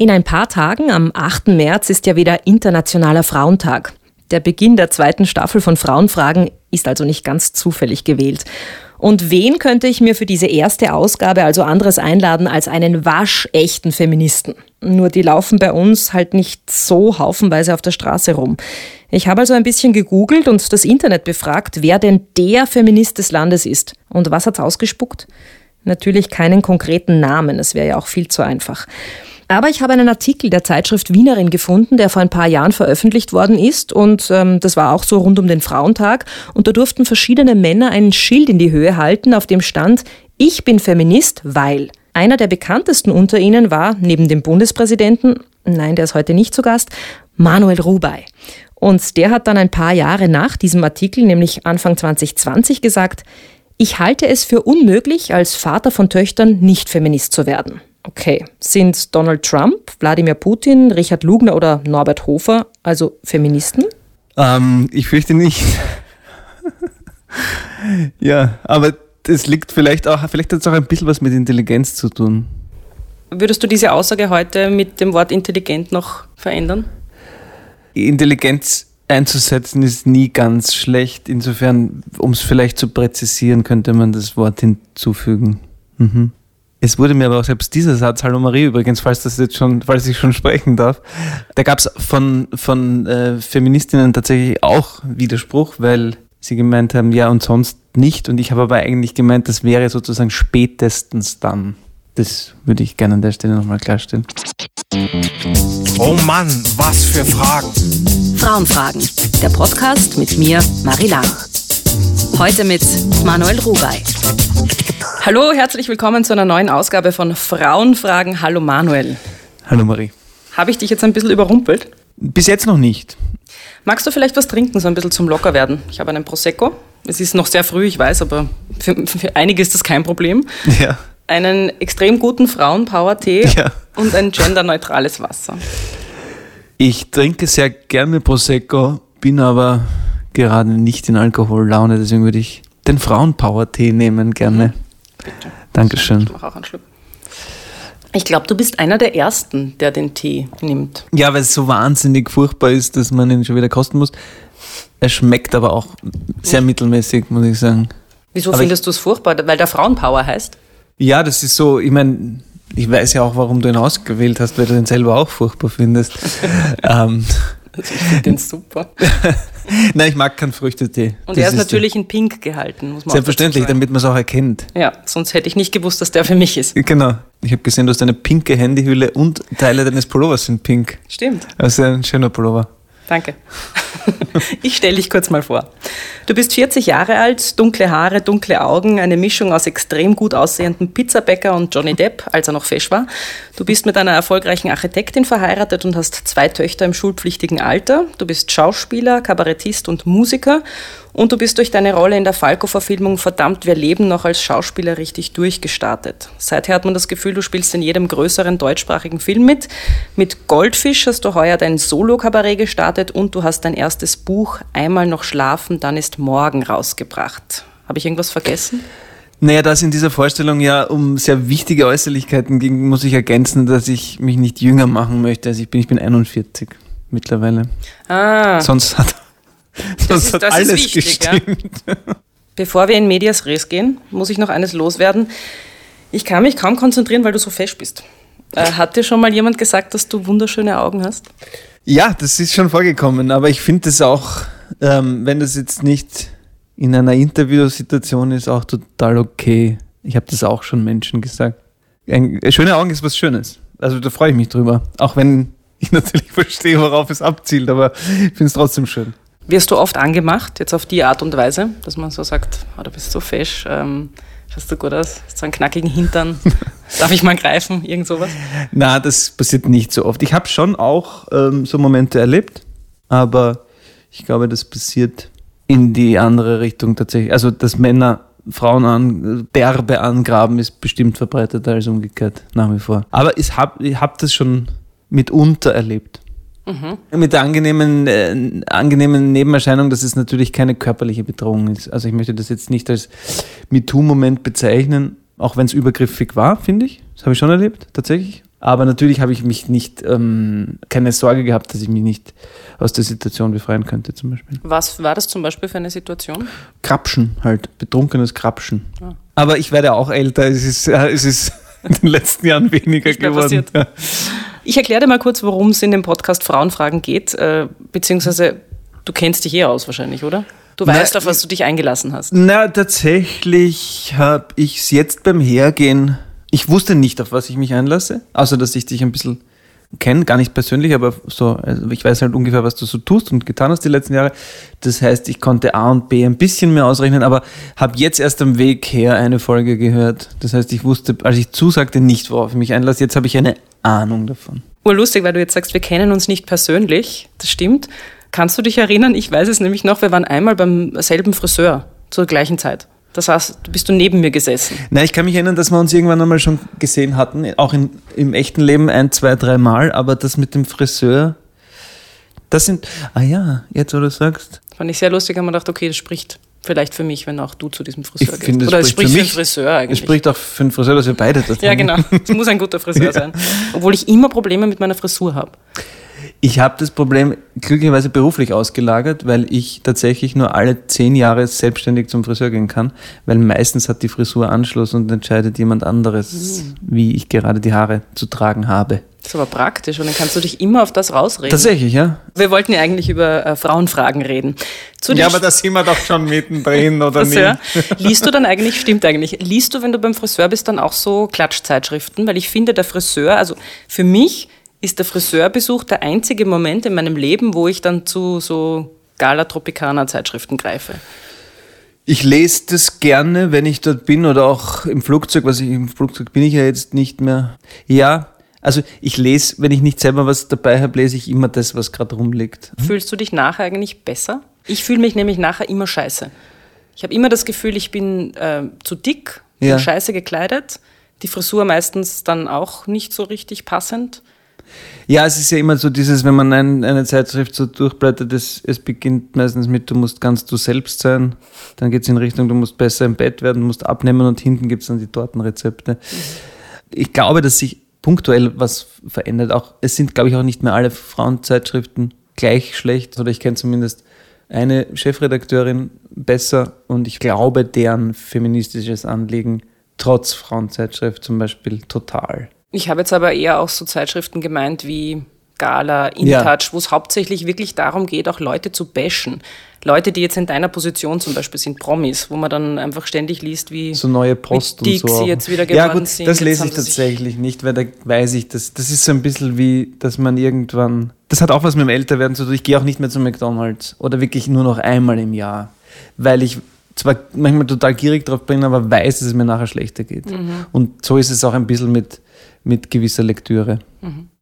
In ein paar Tagen, am 8. März, ist ja wieder Internationaler Frauentag. Der Beginn der zweiten Staffel von Frauenfragen ist also nicht ganz zufällig gewählt. Und wen könnte ich mir für diese erste Ausgabe also anderes einladen als einen waschechten Feministen? Nur die laufen bei uns halt nicht so haufenweise auf der Straße rum. Ich habe also ein bisschen gegoogelt und das Internet befragt, wer denn der Feminist des Landes ist. Und was hat's ausgespuckt? Natürlich keinen konkreten Namen, es wäre ja auch viel zu einfach. Aber ich habe einen Artikel der Zeitschrift Wienerin gefunden, der vor ein paar Jahren veröffentlicht worden ist. Und ähm, das war auch so rund um den Frauentag. Und da durften verschiedene Männer ein Schild in die Höhe halten, auf dem stand, ich bin Feminist, weil. Einer der bekanntesten unter ihnen war, neben dem Bundespräsidenten, nein, der ist heute nicht zu Gast, Manuel Rubey. Und der hat dann ein paar Jahre nach diesem Artikel, nämlich Anfang 2020, gesagt, ich halte es für unmöglich, als Vater von Töchtern nicht Feminist zu werden. Okay, sind Donald Trump, Wladimir Putin, Richard Lugner oder Norbert Hofer also Feministen? Ähm, ich fürchte nicht. ja, aber das liegt vielleicht auch, vielleicht hat es auch ein bisschen was mit Intelligenz zu tun. Würdest du diese Aussage heute mit dem Wort intelligent noch verändern? Intelligenz einzusetzen ist nie ganz schlecht. Insofern, um es vielleicht zu präzisieren, könnte man das Wort hinzufügen. Mhm. Es wurde mir aber auch selbst dieser Satz, Hallo Marie übrigens, falls das jetzt schon, falls ich schon sprechen darf, da gab es von, von äh, Feministinnen tatsächlich auch Widerspruch, weil sie gemeint haben, ja und sonst nicht. Und ich habe aber eigentlich gemeint, das wäre sozusagen spätestens dann. Das würde ich gerne an der Stelle nochmal klarstellen. Oh Mann, was für Fragen. Frauenfragen, der Podcast mit mir, Marie Lang. Heute mit Manuel Rubey. Hallo, herzlich willkommen zu einer neuen Ausgabe von Frauenfragen. Hallo Manuel. Hallo Marie. Habe ich dich jetzt ein bisschen überrumpelt? Bis jetzt noch nicht. Magst du vielleicht was trinken, so ein bisschen zum Lockerwerden? Ich habe einen Prosecco. Es ist noch sehr früh, ich weiß, aber für, für einige ist das kein Problem. Ja. Einen extrem guten Frauenpower-Tee ja. und ein genderneutrales Wasser. Ich trinke sehr gerne Prosecco, bin aber gerade nicht in Alkohollaune, deswegen würde ich den Frauenpower-Tee nehmen gerne. Mhm. Bitte. Dankeschön. Ich mache auch einen Schluck. Ich glaube, du bist einer der Ersten, der den Tee nimmt. Ja, weil es so wahnsinnig furchtbar ist, dass man ihn schon wieder kosten muss. Er schmeckt aber auch sehr mittelmäßig, muss ich sagen. Wieso aber findest du es furchtbar? Weil der Frauenpower heißt? Ja, das ist so, ich meine, ich weiß ja auch, warum du ihn ausgewählt hast, weil du den selber auch furchtbar findest. ähm, also ich finde den super. Nein, ich mag keinen Früchtetee. Und das er ist, ist natürlich in Pink gehalten, muss man Selbstverständlich, damit man es auch erkennt. Ja, sonst hätte ich nicht gewusst, dass der für mich ist. Genau. Ich habe gesehen, du hast eine pinke Handyhülle und Teile deines Pullovers sind pink. Stimmt. Also ein schöner Pullover. Danke. Ich stelle dich kurz mal vor. Du bist 40 Jahre alt, dunkle Haare, dunkle Augen, eine Mischung aus extrem gut aussehenden Pizzabäcker und Johnny Depp, als er noch fesch war. Du bist mit einer erfolgreichen Architektin verheiratet und hast zwei Töchter im schulpflichtigen Alter. Du bist Schauspieler, Kabarettist und Musiker und du bist durch deine Rolle in der Falco-Verfilmung Verdammt, wir leben noch als Schauspieler richtig durchgestartet. Seither hat man das Gefühl, du spielst in jedem größeren deutschsprachigen Film mit. Mit Goldfisch hast du heuer dein Solo-Kabarett gestartet und du hast dein erstes Buch Einmal noch schlafen, dann ist morgen rausgebracht. Habe ich irgendwas vergessen? Naja, da es in dieser Vorstellung ja um sehr wichtige Äußerlichkeiten ging, muss ich ergänzen, dass ich mich nicht jünger machen möchte. Also ich bin, ich bin 41 mittlerweile. Ah. Sonst hat das, ist, das alles ist wichtig. Ja? Bevor wir in Medias Res gehen, muss ich noch eines loswerden. Ich kann mich kaum konzentrieren, weil du so fesch bist. Äh, hat dir schon mal jemand gesagt, dass du wunderschöne Augen hast? Ja, das ist schon vorgekommen, aber ich finde es auch, ähm, wenn das jetzt nicht in einer Interviewsituation ist, auch total okay. Ich habe das auch schon Menschen gesagt. Ein, schöne Augen ist was Schönes. Also da freue ich mich drüber. Auch wenn ich natürlich verstehe, worauf es abzielt, aber ich finde es trotzdem schön. Wirst du oft angemacht, jetzt auf die Art und Weise, dass man so sagt, oh, du bist so fesch, ähm, schaust du gut aus, hast so einen knackigen Hintern, darf ich mal greifen, irgend sowas? Na, das passiert nicht so oft. Ich habe schon auch ähm, so Momente erlebt, aber ich glaube, das passiert in die andere Richtung tatsächlich. Also, dass Männer Frauen an, derbe angraben, ist bestimmt verbreiteter als umgekehrt, nach wie vor. Aber ich habe ich hab das schon mitunter erlebt. Mhm. Mit der angenehmen, äh, angenehmen Nebenerscheinung, dass es natürlich keine körperliche Bedrohung ist. Also ich möchte das jetzt nicht als MeToo-Moment bezeichnen, auch wenn es übergriffig war, finde ich. Das habe ich schon erlebt, tatsächlich. Aber natürlich habe ich mich nicht, ähm, keine Sorge gehabt, dass ich mich nicht aus der Situation befreien könnte, zum Beispiel. Was war das zum Beispiel für eine Situation? Krapschen halt, betrunkenes Krapschen. Ah. Aber ich werde auch älter, es ist, äh, es ist in den letzten Jahren weniger geworden. Ja. Ich erkläre dir mal kurz, worum es in dem Podcast Frauenfragen geht, äh, beziehungsweise du kennst dich eh aus wahrscheinlich, oder? Du weißt, Na, auf was du dich eingelassen hast. Na, tatsächlich habe ich es jetzt beim Hergehen. Ich wusste nicht, auf was ich mich einlasse, außer dass ich dich ein bisschen kenne, gar nicht persönlich, aber so, also ich weiß halt ungefähr, was du so tust und getan hast die letzten Jahre. Das heißt, ich konnte A und B ein bisschen mehr ausrechnen, aber habe jetzt erst am Weg her eine Folge gehört. Das heißt, ich wusste, als ich zusagte, nicht, worauf ich mich einlasse. Jetzt habe ich eine Ahnung davon. Urlustig, weil du jetzt sagst, wir kennen uns nicht persönlich. Das stimmt. Kannst du dich erinnern? Ich weiß es nämlich noch, wir waren einmal beim selben Friseur zur gleichen Zeit. Das heißt, bist du neben mir gesessen? Nein, ich kann mich erinnern, dass wir uns irgendwann einmal schon gesehen hatten, auch in, im echten Leben ein, zwei, drei Mal, aber das mit dem Friseur, das sind, ah ja, jetzt wo du sagst. Fand ich sehr lustig, haben wir gedacht, okay, das spricht vielleicht für mich, wenn auch du zu diesem Friseur ich gehst. Oder es spricht für, mich, für den Friseur eigentlich. Es spricht auch für den Friseur, dass wir beide das Ja, genau. Es muss ein guter Friseur sein. Obwohl ich immer Probleme mit meiner Frisur habe. Ich habe das Problem glücklicherweise beruflich ausgelagert, weil ich tatsächlich nur alle zehn Jahre selbstständig zum Friseur gehen kann, weil meistens hat die Frisur Anschluss und entscheidet jemand anderes, mhm. wie ich gerade die Haare zu tragen habe. Das ist aber praktisch und dann kannst du dich immer auf das rausreden. Tatsächlich, ja. Wir wollten ja eigentlich über äh, Frauenfragen reden. Zu ja, aber da sind wir doch schon mittendrin, oder Friseur. nicht? Liest du dann eigentlich, stimmt eigentlich, liest du, wenn du beim Friseur bist, dann auch so Klatschzeitschriften? Weil ich finde, der Friseur, also für mich ist der Friseurbesuch der einzige Moment in meinem Leben, wo ich dann zu so Gala Tropicana Zeitschriften greife. Ich lese das gerne, wenn ich dort bin oder auch im Flugzeug, was ich im Flugzeug bin ich ja jetzt nicht mehr. Ja, also ich lese, wenn ich nicht selber was dabei habe, lese ich immer das, was gerade rumliegt. Fühlst du dich nachher eigentlich besser? Ich fühle mich nämlich nachher immer scheiße. Ich habe immer das Gefühl, ich bin äh, zu dick, ja. scheiße gekleidet, die Frisur meistens dann auch nicht so richtig passend. Ja, es ist ja immer so dieses, wenn man ein, eine Zeitschrift so durchblättert, es, es beginnt meistens mit, du musst ganz du selbst sein, dann geht es in Richtung, du musst besser im Bett werden, du musst abnehmen und hinten gibt es dann die Tortenrezepte. Ich glaube, dass sich punktuell was verändert. Auch, es sind, glaube ich, auch nicht mehr alle Frauenzeitschriften gleich schlecht, oder ich kenne zumindest eine Chefredakteurin besser und ich glaube, deren feministisches Anliegen trotz Frauenzeitschrift zum Beispiel total. Ich habe jetzt aber eher auch so Zeitschriften gemeint wie Gala, InTouch, ja. wo es hauptsächlich wirklich darum geht, auch Leute zu bashen. Leute, die jetzt in deiner Position zum Beispiel sind, Promis, wo man dann einfach ständig liest, wie so neue Post und so. jetzt wieder geworden ja, gut, sind. Das lese ich tatsächlich nicht, weil da weiß ich, dass das ist so ein bisschen wie, dass man irgendwann. Das hat auch was mit dem Älterwerden zu tun. Ich gehe auch nicht mehr zu McDonalds oder wirklich nur noch einmal im Jahr, weil ich zwar manchmal total gierig drauf bin, aber weiß, dass es mir nachher schlechter geht. Mhm. Und so ist es auch ein bisschen mit mit gewisser Lektüre.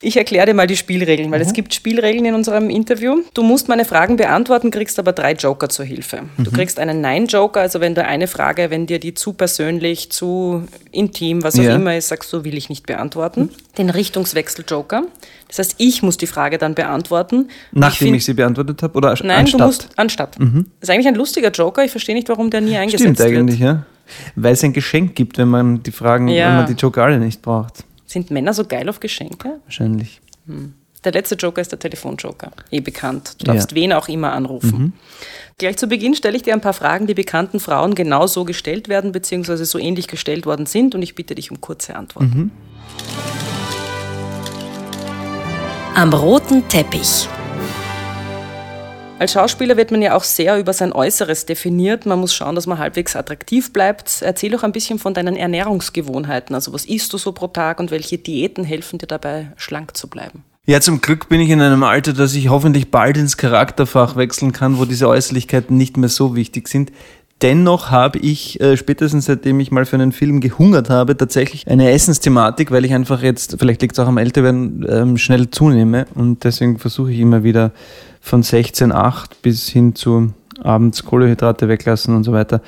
Ich erkläre dir mal die Spielregeln, weil mhm. es gibt Spielregeln in unserem Interview. Du musst meine Fragen beantworten, kriegst aber drei Joker zur Hilfe. Mhm. Du kriegst einen Nein-Joker, also wenn du eine Frage, wenn dir die zu persönlich, zu intim, was auch ja. immer ist, sagst du, will ich nicht beantworten. Mhm. Den Richtungswechsel-Joker. Das heißt, ich muss die Frage dann beantworten. Nachdem ich, ich sie beantwortet habe oder Nein, anstatt? du musst anstatt. Mhm. Das ist eigentlich ein lustiger Joker. Ich verstehe nicht, warum der nie eingesetzt Stimmt wird. Stimmt eigentlich, ja. Weil es ein Geschenk gibt, wenn man die Fragen, ja. wenn man die Joker alle nicht braucht. Sind Männer so geil auf Geschenke? Wahrscheinlich. Hm. Der letzte Joker ist der Telefonjoker. Eh bekannt. Du darfst ja. wen auch immer anrufen. Mhm. Gleich zu Beginn stelle ich dir ein paar Fragen, die bekannten Frauen genau so gestellt werden, beziehungsweise so ähnlich gestellt worden sind, und ich bitte dich um kurze Antworten. Mhm. Am roten Teppich. Als Schauspieler wird man ja auch sehr über sein Äußeres definiert. Man muss schauen, dass man halbwegs attraktiv bleibt. Erzähl doch ein bisschen von deinen Ernährungsgewohnheiten. Also was isst du so pro Tag und welche Diäten helfen dir dabei, schlank zu bleiben? Ja, zum Glück bin ich in einem Alter, dass ich hoffentlich bald ins Charakterfach wechseln kann, wo diese Äußerlichkeiten nicht mehr so wichtig sind. Dennoch habe ich äh, spätestens seitdem ich mal für einen Film gehungert habe, tatsächlich eine Essensthematik, weil ich einfach jetzt, vielleicht liegt es auch am Älterwerden, ähm, schnell zunehme und deswegen versuche ich immer wieder von 16,8 bis hin zu abends Kohlenhydrate weglassen und so weiter,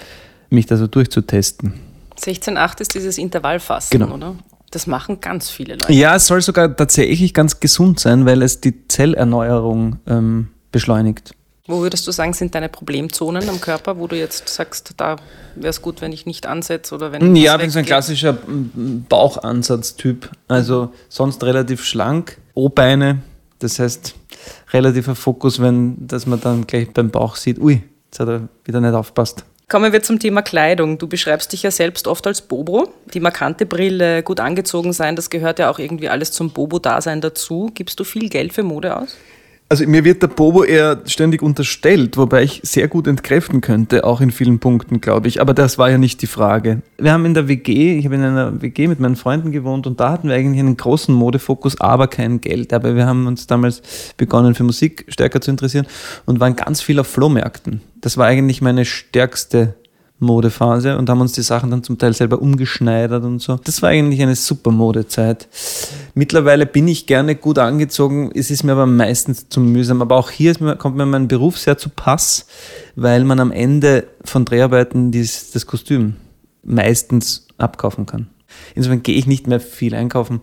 mich da so durchzutesten. 16,8 ist dieses Intervallfasten, genau. oder? Das machen ganz viele Leute. Ja, es soll sogar tatsächlich ganz gesund sein, weil es die Zellerneuerung ähm, beschleunigt. Wo würdest du sagen, sind deine Problemzonen am Körper, wo du jetzt sagst, da wäre es gut, wenn ich nicht ansetze oder wenn Ja, ich bin so ein klassischer Bauchansatztyp. Also sonst relativ schlank, O-Beine, das heißt relativer Fokus, wenn dass man dann gleich beim Bauch sieht, ui, jetzt hat er wieder nicht aufpasst. Kommen wir zum Thema Kleidung. Du beschreibst dich ja selbst oft als Bobo. Die markante Brille, gut angezogen sein, das gehört ja auch irgendwie alles zum Bobo-Dasein dazu. Gibst du viel Geld für Mode aus? Also mir wird der Bobo eher ständig unterstellt, wobei ich sehr gut entkräften könnte, auch in vielen Punkten, glaube ich. Aber das war ja nicht die Frage. Wir haben in der WG, ich habe in einer WG mit meinen Freunden gewohnt und da hatten wir eigentlich einen großen Modefokus, aber kein Geld. Aber wir haben uns damals begonnen, für Musik stärker zu interessieren und waren ganz viel auf Flohmärkten. Das war eigentlich meine stärkste Modephase und haben uns die Sachen dann zum Teil selber umgeschneidert und so. Das war eigentlich eine super Modezeit. Mittlerweile bin ich gerne gut angezogen, es ist mir aber meistens zu mühsam. Aber auch hier mir, kommt mir mein Beruf sehr zu Pass, weil man am Ende von Dreharbeiten dies, das Kostüm meistens abkaufen kann. Insofern gehe ich nicht mehr viel einkaufen,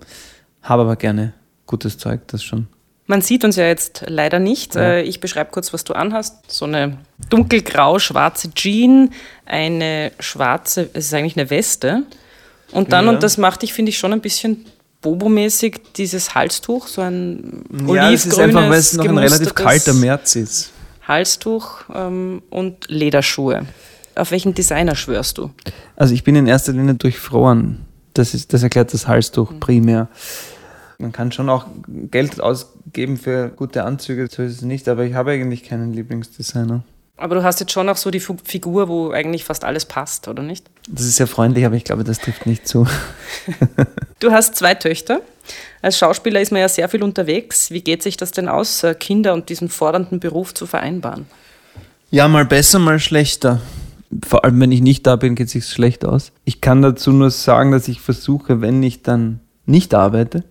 habe aber gerne gutes Zeug, das schon. Man sieht uns ja jetzt leider nicht. Ja. Äh, ich beschreibe kurz, was du anhast. So eine dunkelgrau-schwarze Jean, eine schwarze, es ist eigentlich eine Weste. Und dann, ja. und das macht dich, finde ich, schon ein bisschen Bobo-mäßig, dieses Halstuch, so ein olivgrünes, Ja, es ist einfach, weil es noch ein relativ kalter März ist. Halstuch ähm, und Lederschuhe. Auf welchen Designer schwörst du? Also ich bin in erster Linie durchfroren. Das, ist, das erklärt das Halstuch mhm. primär. Man kann schon auch Geld ausgeben für gute Anzüge, so ist es nicht, aber ich habe eigentlich keinen Lieblingsdesigner. Aber du hast jetzt schon auch so die Figur, wo eigentlich fast alles passt, oder nicht? Das ist sehr freundlich, aber ich glaube, das trifft nicht zu. du hast zwei Töchter. Als Schauspieler ist man ja sehr viel unterwegs. Wie geht sich das denn aus, äh, Kinder und diesen fordernden Beruf zu vereinbaren? Ja, mal besser, mal schlechter. Vor allem, wenn ich nicht da bin, geht es sich schlecht aus. Ich kann dazu nur sagen, dass ich versuche, wenn ich dann nicht arbeite,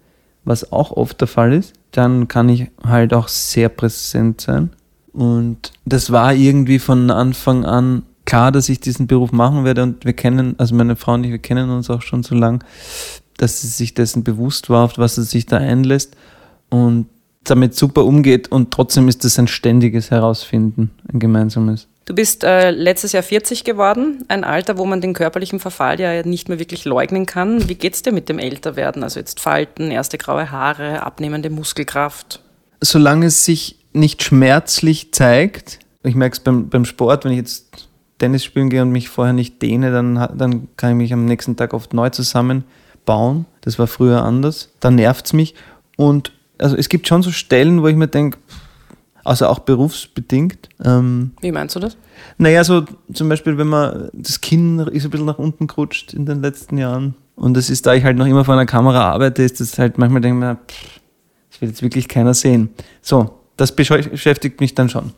was auch oft der Fall ist, dann kann ich halt auch sehr präsent sein. Und das war irgendwie von Anfang an klar, dass ich diesen Beruf machen werde. Und wir kennen, also meine Frau und ich, wir kennen uns auch schon so lang, dass sie sich dessen bewusst war, auf was sie sich da einlässt und damit super umgeht. Und trotzdem ist das ein ständiges Herausfinden, ein gemeinsames. Du bist äh, letztes Jahr 40 geworden, ein Alter, wo man den körperlichen Verfall ja nicht mehr wirklich leugnen kann. Wie geht's dir mit dem Älterwerden? Also jetzt Falten, erste graue Haare, abnehmende Muskelkraft? Solange es sich nicht schmerzlich zeigt, ich merke es beim, beim Sport, wenn ich jetzt Tennis spielen gehe und mich vorher nicht dehne, dann, dann kann ich mich am nächsten Tag oft neu zusammenbauen. Das war früher anders. Dann nervt es mich. Und also es gibt schon so Stellen, wo ich mir denke, also auch berufsbedingt. Ähm, Wie meinst du das? Naja, so zum Beispiel, wenn man das Kinn ist ein bisschen nach unten gerutscht in den letzten Jahren. Und das ist, da ich halt noch immer vor einer Kamera arbeite, ist das halt manchmal denke ich mir, pff, das will jetzt wirklich keiner sehen. So, das beschäftigt mich dann schon.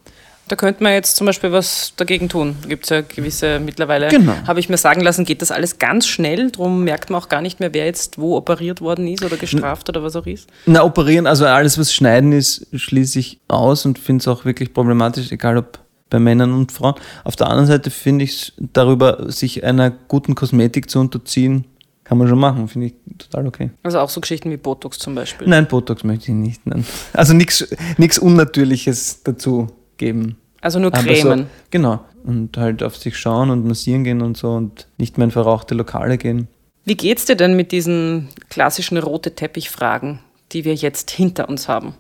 Da könnte man jetzt zum Beispiel was dagegen tun. Da gibt es ja gewisse, mittlerweile genau. habe ich mir sagen lassen, geht das alles ganz schnell. Darum merkt man auch gar nicht mehr, wer jetzt wo operiert worden ist oder gestraft oder was auch ist. Na, operieren, also alles, was schneiden ist, schließe ich aus und finde es auch wirklich problematisch, egal ob bei Männern und Frauen. Auf der anderen Seite finde ich es darüber, sich einer guten Kosmetik zu unterziehen, kann man schon machen, finde ich total okay. Also auch so Geschichten wie Botox zum Beispiel? Nein, Botox möchte ich nicht. Nein. Also nichts Unnatürliches dazu geben. Also nur Cremen. So, genau. Und halt auf sich schauen und massieren gehen und so und nicht mehr in verrauchte Lokale gehen. Wie geht's dir denn mit diesen klassischen rote Teppich-Fragen, die wir jetzt hinter uns haben?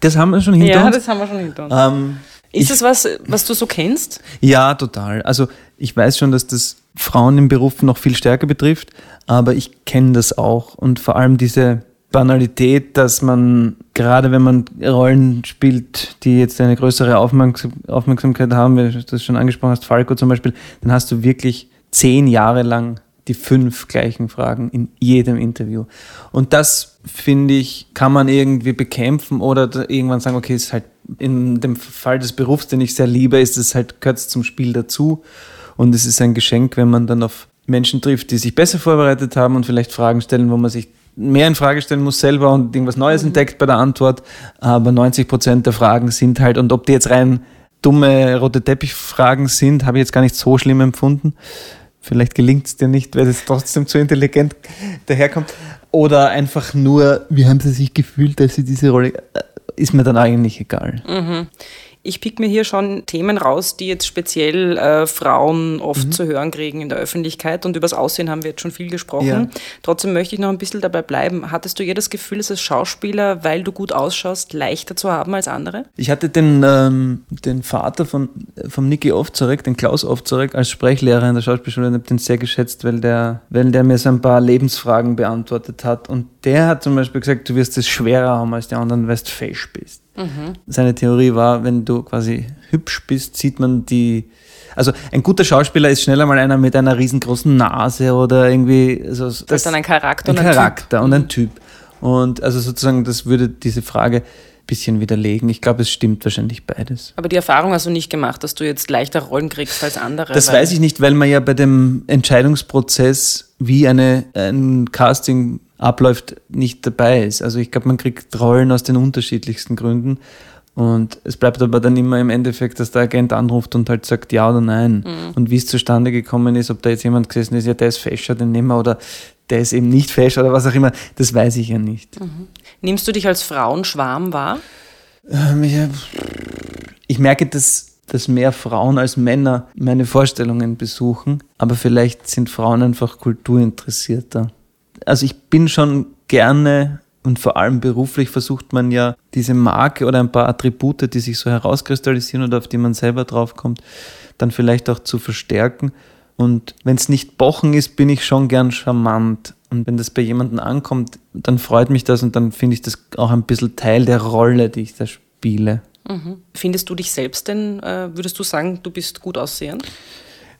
Das haben wir schon hinter ja, uns? Ja, das haben wir schon hinter uns. Ähm, ist ich, das was, was du so kennst? Ja, total. Also ich weiß schon, dass das Frauen im Beruf noch viel stärker betrifft, aber ich kenne das auch. Und vor allem diese Banalität, dass man, gerade wenn man Rollen spielt, die jetzt eine größere Aufmerksamkeit haben, wie du das schon angesprochen hast, Falco zum Beispiel, dann hast du wirklich zehn Jahre lang die fünf gleichen Fragen in jedem Interview. Und das, finde ich, kann man irgendwie bekämpfen oder irgendwann sagen, okay, ist halt in dem Fall des Berufs, den ich sehr liebe, ist es halt, gehört zum Spiel dazu. Und es ist ein Geschenk, wenn man dann auf Menschen trifft, die sich besser vorbereitet haben und vielleicht Fragen stellen, wo man sich mehr in Frage stellen muss selber und irgendwas Neues mhm. entdeckt bei der Antwort. Aber 90 Prozent der Fragen sind halt, und ob die jetzt rein dumme rote Teppichfragen sind, habe ich jetzt gar nicht so schlimm empfunden. Vielleicht gelingt es dir nicht, weil es trotzdem zu intelligent daherkommt. Oder einfach nur, wie haben sie sich gefühlt, als sie diese Rolle, äh, ist mir dann eigentlich egal. Mhm. Ich pick mir hier schon Themen raus, die jetzt speziell äh, Frauen oft mhm. zu hören kriegen in der Öffentlichkeit. Und übers Aussehen haben wir jetzt schon viel gesprochen. Ja. Trotzdem möchte ich noch ein bisschen dabei bleiben. Hattest du je das Gefühl, dass als Schauspieler, weil du gut ausschaust, leichter zu haben als andere? Ich hatte den, ähm, den Vater von, von Niki Ovzorek, den Klaus Ovzorek, als Sprechlehrer in der Schauspielschule und habe den sehr geschätzt, weil der, weil der mir so ein paar Lebensfragen beantwortet hat. Und der hat zum Beispiel gesagt, du wirst es schwerer haben als die anderen, weil du fesch bist. Mhm. Seine Theorie war, wenn du quasi hübsch bist, sieht man die. Also ein guter Schauspieler ist schneller mal einer mit einer riesengroßen Nase oder irgendwie. Also das, das ist dann ein Charakter ein und ein Charakter typ. und ein Typ. Und also sozusagen, das würde diese Frage ein bisschen widerlegen. Ich glaube, es stimmt wahrscheinlich beides. Aber die Erfahrung hast du nicht gemacht, dass du jetzt leichter Rollen kriegst als andere? Das weiß ich nicht, weil man ja bei dem Entscheidungsprozess, wie eine, ein Casting abläuft, nicht dabei ist. Also ich glaube, man kriegt Rollen aus den unterschiedlichsten Gründen. Und es bleibt aber dann immer im Endeffekt, dass der Agent anruft und halt sagt ja oder nein. Mhm. Und wie es zustande gekommen ist, ob da jetzt jemand gesessen ist, ja, der ist fescher, den nehmen wir, oder der ist eben nicht fesch oder was auch immer, das weiß ich ja nicht. Mhm. Nimmst du dich als Frauenschwarm wahr? Ähm, ich, ich merke, dass, dass mehr Frauen als Männer meine Vorstellungen besuchen, aber vielleicht sind Frauen einfach kulturinteressierter also ich bin schon gerne und vor allem beruflich versucht man ja diese Marke oder ein paar Attribute, die sich so herauskristallisieren oder auf die man selber draufkommt, dann vielleicht auch zu verstärken. Und wenn es nicht bochen ist, bin ich schon gern charmant. Und wenn das bei jemandem ankommt, dann freut mich das und dann finde ich das auch ein bisschen Teil der Rolle, die ich da spiele. Mhm. Findest du dich selbst denn, äh, würdest du sagen, du bist gut aussehend?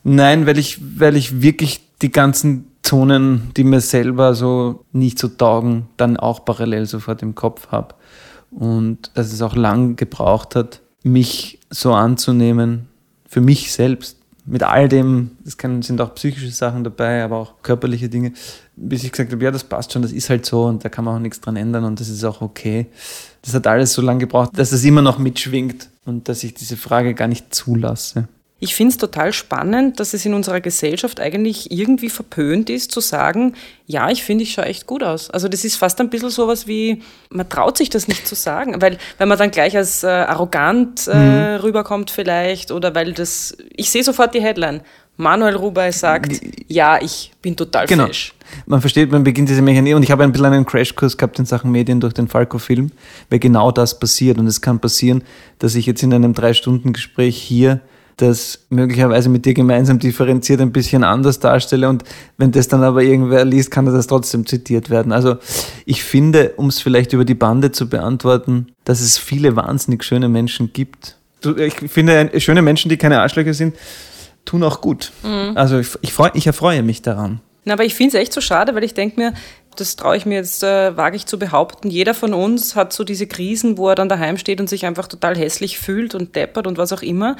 Nein, weil ich, weil ich wirklich die ganzen Zonen, die mir selber so nicht so taugen, dann auch parallel sofort im Kopf habe. Und dass es auch lang gebraucht hat, mich so anzunehmen, für mich selbst. Mit all dem, es sind auch psychische Sachen dabei, aber auch körperliche Dinge, bis ich gesagt habe, ja, das passt schon, das ist halt so und da kann man auch nichts dran ändern und das ist auch okay. Das hat alles so lange gebraucht, dass es immer noch mitschwingt und dass ich diese Frage gar nicht zulasse. Ich finde es total spannend, dass es in unserer Gesellschaft eigentlich irgendwie verpönt ist, zu sagen, ja, ich finde, ich schaue echt gut aus. Also das ist fast ein bisschen sowas wie, man traut sich das nicht zu sagen, weil, weil man dann gleich als äh, arrogant äh, mhm. rüberkommt vielleicht oder weil das, ich sehe sofort die Headline. Manuel Rubey sagt, ja, ich bin total genau. fresh. Man versteht, man beginnt diese Mechanismus und ich habe ein bisschen einen Crashkurs gehabt in Sachen Medien durch den Falco-Film, weil genau das passiert und es kann passieren, dass ich jetzt in einem Drei-Stunden-Gespräch hier das möglicherweise mit dir gemeinsam differenziert ein bisschen anders darstelle und wenn das dann aber irgendwer liest, kann das trotzdem zitiert werden. Also ich finde, um es vielleicht über die Bande zu beantworten, dass es viele wahnsinnig schöne Menschen gibt. Ich finde, schöne Menschen, die keine Arschlöcher sind, tun auch gut. Mhm. Also ich, ich, freu, ich erfreue mich daran. Na, aber ich finde es echt so schade, weil ich denke mir, das traue ich mir jetzt, äh, wage ich zu behaupten, jeder von uns hat so diese Krisen, wo er dann daheim steht und sich einfach total hässlich fühlt und deppert und was auch immer.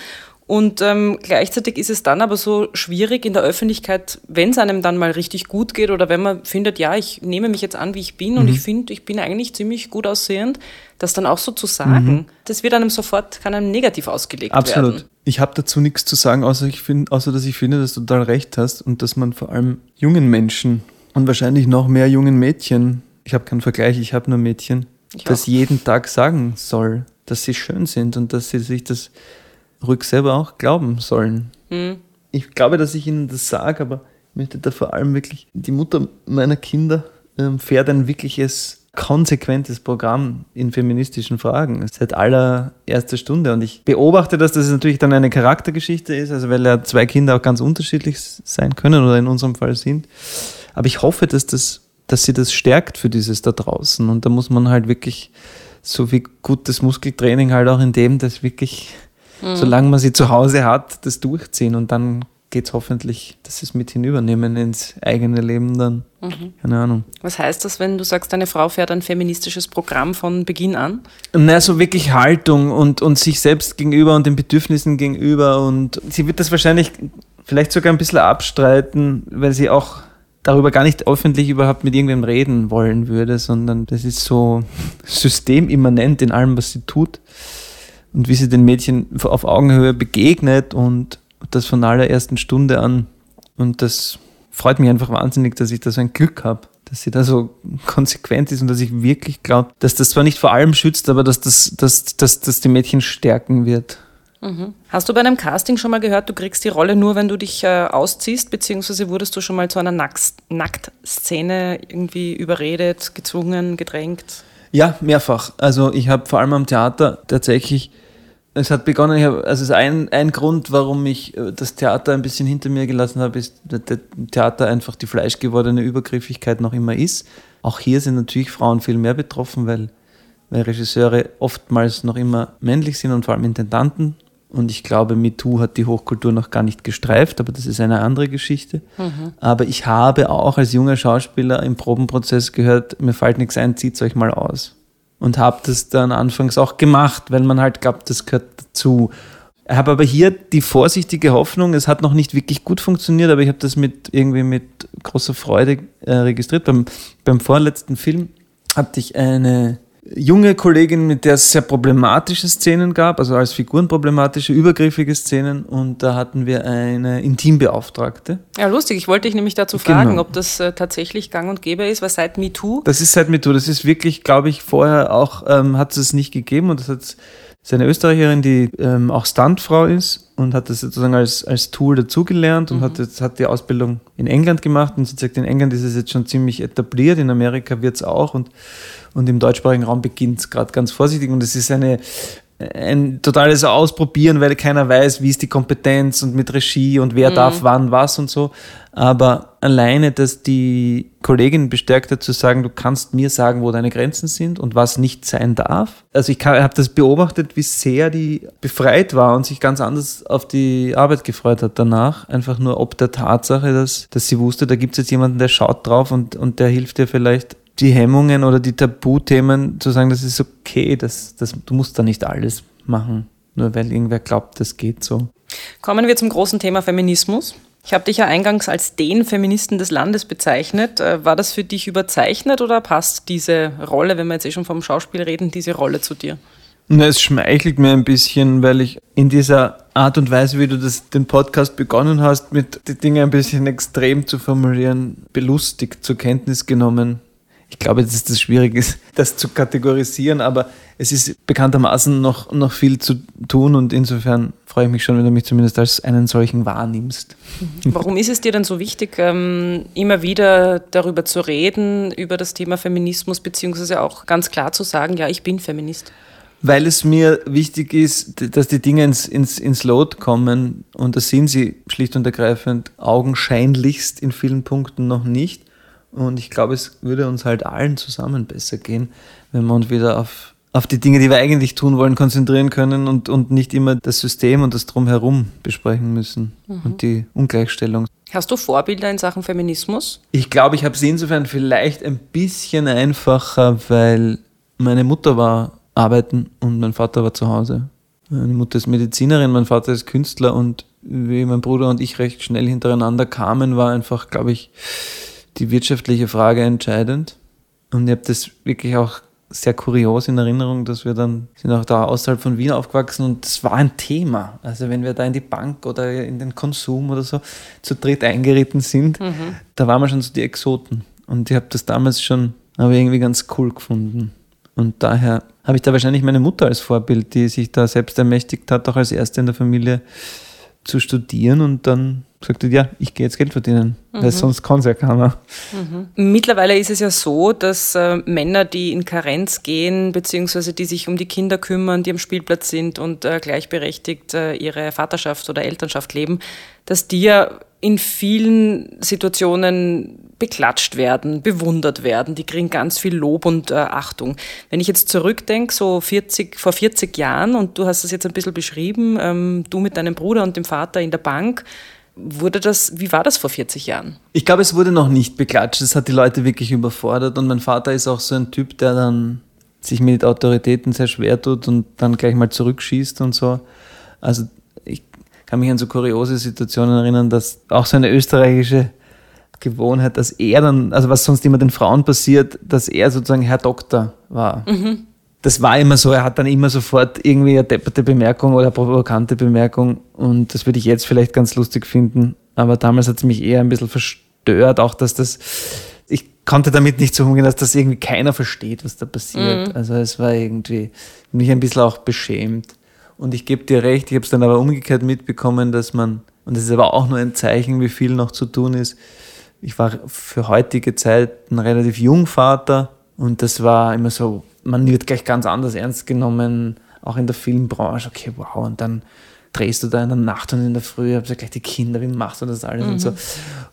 Und ähm, gleichzeitig ist es dann aber so schwierig in der Öffentlichkeit, wenn es einem dann mal richtig gut geht oder wenn man findet, ja, ich nehme mich jetzt an, wie ich bin mhm. und ich finde, ich bin eigentlich ziemlich gut aussehend, das dann auch so zu sagen, mhm. das wird einem sofort, kann einem negativ ausgelegt Absolut. werden. Absolut. Ich habe dazu nichts zu sagen, außer, ich find, außer dass ich finde, dass du total recht hast und dass man vor allem jungen Menschen und wahrscheinlich noch mehr jungen Mädchen, ich habe keinen Vergleich, ich habe nur Mädchen, ich das auch. jeden Tag sagen soll, dass sie schön sind und dass sie sich das ruhig selber auch glauben sollen. Mhm. Ich glaube, dass ich ihnen das sage, aber ich möchte da vor allem wirklich, die Mutter meiner Kinder ähm, fährt ein wirkliches konsequentes Programm in feministischen Fragen seit allererster Stunde. Und ich beobachte, dass das natürlich dann eine Charaktergeschichte ist, also weil ja zwei Kinder auch ganz unterschiedlich sein können oder in unserem Fall sind. Aber ich hoffe, dass das, dass sie das stärkt für dieses da draußen. Und da muss man halt wirklich so wie gutes Muskeltraining halt auch in dem, dass wirklich mhm. solange man sie zu Hause hat, das durchziehen und dann geht es hoffentlich, dass sie es mit hinübernehmen ins eigene Leben dann. Mhm. Keine Ahnung. Was heißt das, wenn du sagst, deine Frau fährt ein feministisches Programm von Beginn an? Na, so wirklich Haltung und, und sich selbst gegenüber und den Bedürfnissen gegenüber und sie wird das wahrscheinlich vielleicht sogar ein bisschen abstreiten, weil sie auch darüber gar nicht öffentlich überhaupt mit irgendwem reden wollen würde, sondern das ist so systemimmanent in allem, was sie tut und wie sie den Mädchen auf Augenhöhe begegnet und das von allerersten Stunde an. Und das freut mich einfach wahnsinnig, dass ich da so ein Glück habe, dass sie da so konsequent ist und dass ich wirklich glaube, dass das zwar nicht vor allem schützt, aber dass das, dass, dass, dass die Mädchen stärken wird. Mhm. Hast du bei einem Casting schon mal gehört, du kriegst die Rolle nur, wenn du dich äh, ausziehst, beziehungsweise wurdest du schon mal zu einer Nacktszene irgendwie überredet, gezwungen, gedrängt? Ja, mehrfach. Also ich habe vor allem am Theater tatsächlich es hat begonnen, ich hab, also ein, ein Grund, warum ich äh, das Theater ein bisschen hinter mir gelassen habe, ist, dass das Theater einfach die fleischgewordene Übergriffigkeit noch immer ist. Auch hier sind natürlich Frauen viel mehr betroffen, weil, weil Regisseure oftmals noch immer männlich sind und vor allem Intendanten. Und ich glaube, MeToo hat die Hochkultur noch gar nicht gestreift, aber das ist eine andere Geschichte. Mhm. Aber ich habe auch als junger Schauspieler im Probenprozess gehört, mir fällt nichts ein, zieht euch mal aus und habe das dann anfangs auch gemacht, weil man halt glaubt, das gehört dazu. Ich habe aber hier die vorsichtige Hoffnung, es hat noch nicht wirklich gut funktioniert, aber ich habe das mit irgendwie mit großer Freude äh, registriert. Beim, beim vorletzten Film hatte ich eine junge Kollegin, mit der es sehr problematische Szenen gab, also als Figuren problematische, übergriffige Szenen. Und da hatten wir eine Intimbeauftragte. Ja, lustig. Ich wollte dich nämlich dazu genau. fragen, ob das äh, tatsächlich gang und gäbe ist, weil seit MeToo. Das ist seit MeToo. Das ist wirklich, glaube ich, vorher auch, ähm, hat es nicht gegeben und das hat ist eine Österreicherin, die ähm, auch Stuntfrau ist und hat das sozusagen als, als Tool dazugelernt und mhm. hat, jetzt, hat die Ausbildung in England gemacht und sie sagt, in England ist es jetzt schon ziemlich etabliert, in Amerika wird es auch und, und im deutschsprachigen Raum beginnt es gerade ganz vorsichtig und es ist eine, ein totales Ausprobieren, weil keiner weiß, wie ist die Kompetenz und mit Regie und wer mhm. darf wann was und so. Aber alleine, dass die Kollegin bestärkt hat zu sagen, du kannst mir sagen, wo deine Grenzen sind und was nicht sein darf. Also ich habe das beobachtet, wie sehr die befreit war und sich ganz anders auf die Arbeit gefreut hat danach. Einfach nur ob der Tatsache, dass, dass sie wusste, da gibt es jetzt jemanden, der schaut drauf und, und der hilft dir vielleicht die Hemmungen oder die Tabuthemen zu sagen, das ist okay, das, das, du musst da nicht alles machen, nur weil irgendwer glaubt, das geht so. Kommen wir zum großen Thema Feminismus. Ich habe dich ja eingangs als den Feministen des Landes bezeichnet. Äh, war das für dich überzeichnet oder passt diese Rolle, wenn wir jetzt eh schon vom Schauspiel reden, diese Rolle zu dir? Na, es schmeichelt mir ein bisschen, weil ich in dieser Art und Weise, wie du das, den Podcast begonnen hast, mit die Dinge ein bisschen extrem zu formulieren, belustigt zur Kenntnis genommen ich glaube, dass das schwierig ist, das zu kategorisieren, aber es ist bekanntermaßen noch, noch viel zu tun und insofern freue ich mich schon, wenn du mich zumindest als einen solchen wahrnimmst. Mhm. Warum ist es dir denn so wichtig, ähm, immer wieder darüber zu reden, über das Thema Feminismus, beziehungsweise auch ganz klar zu sagen, ja, ich bin Feminist? Weil es mir wichtig ist, dass die Dinge ins, ins, ins Lot kommen und das sind sie schlicht und ergreifend augenscheinlichst in vielen Punkten noch nicht. Und ich glaube, es würde uns halt allen zusammen besser gehen, wenn wir uns wieder auf, auf die Dinge, die wir eigentlich tun wollen, konzentrieren können und, und nicht immer das System und das Drumherum besprechen müssen mhm. und die Ungleichstellung. Hast du Vorbilder in Sachen Feminismus? Ich glaube, ich habe sie insofern vielleicht ein bisschen einfacher, weil meine Mutter war arbeiten und mein Vater war zu Hause. Meine Mutter ist Medizinerin, mein Vater ist Künstler und wie mein Bruder und ich recht schnell hintereinander kamen, war einfach, glaube ich, die wirtschaftliche Frage entscheidend. Und ich habe das wirklich auch sehr kurios in Erinnerung, dass wir dann sind auch da außerhalb von Wien aufgewachsen und das war ein Thema. Also wenn wir da in die Bank oder in den Konsum oder so zu dritt eingeritten sind, mhm. da waren wir schon so die Exoten. Und ich habe das damals schon aber irgendwie ganz cool gefunden. Und daher habe ich da wahrscheinlich meine Mutter als Vorbild, die sich da selbst ermächtigt hat, auch als Erste in der Familie zu studieren und dann gesagt hat, ja, ich gehe jetzt Geld verdienen, mhm. weil sonst kann es ja keiner. Mhm. Mittlerweile ist es ja so, dass äh, Männer, die in Karenz gehen, beziehungsweise die sich um die Kinder kümmern, die am Spielplatz sind und äh, gleichberechtigt äh, ihre Vaterschaft oder Elternschaft leben, dass die ja in vielen Situationen beklatscht werden, bewundert werden. Die kriegen ganz viel Lob und äh, Achtung. Wenn ich jetzt zurückdenke, so 40, vor 40 Jahren, und du hast es jetzt ein bisschen beschrieben, ähm, du mit deinem Bruder und dem Vater in der Bank, Wurde das, wie war das vor 40 Jahren? Ich glaube, es wurde noch nicht beklatscht. Es hat die Leute wirklich überfordert. Und mein Vater ist auch so ein Typ, der dann sich mit Autoritäten sehr schwer tut und dann gleich mal zurückschießt und so. Also ich kann mich an so kuriose Situationen erinnern, dass auch so eine österreichische Gewohnheit, dass er dann, also was sonst immer den Frauen passiert, dass er sozusagen Herr Doktor war. Mhm. Das war immer so, er hat dann immer sofort irgendwie eine depperte Bemerkung oder provokante Bemerkung und das würde ich jetzt vielleicht ganz lustig finden, aber damals hat es mich eher ein bisschen verstört, auch dass das ich konnte damit nicht so umgehen, dass das irgendwie keiner versteht, was da passiert. Mhm. Also es war irgendwie mich ein bisschen auch beschämt. Und ich gebe dir recht, ich habe es dann aber umgekehrt mitbekommen, dass man, und das ist aber auch nur ein Zeichen, wie viel noch zu tun ist. Ich war für heutige Zeit ein relativ jung Vater und das war immer so, man wird gleich ganz anders ernst genommen, auch in der Filmbranche. Okay, wow, und dann drehst du da in der Nacht und in der Früh, hast du gleich die Kinder, wie machst du das alles mhm. und so.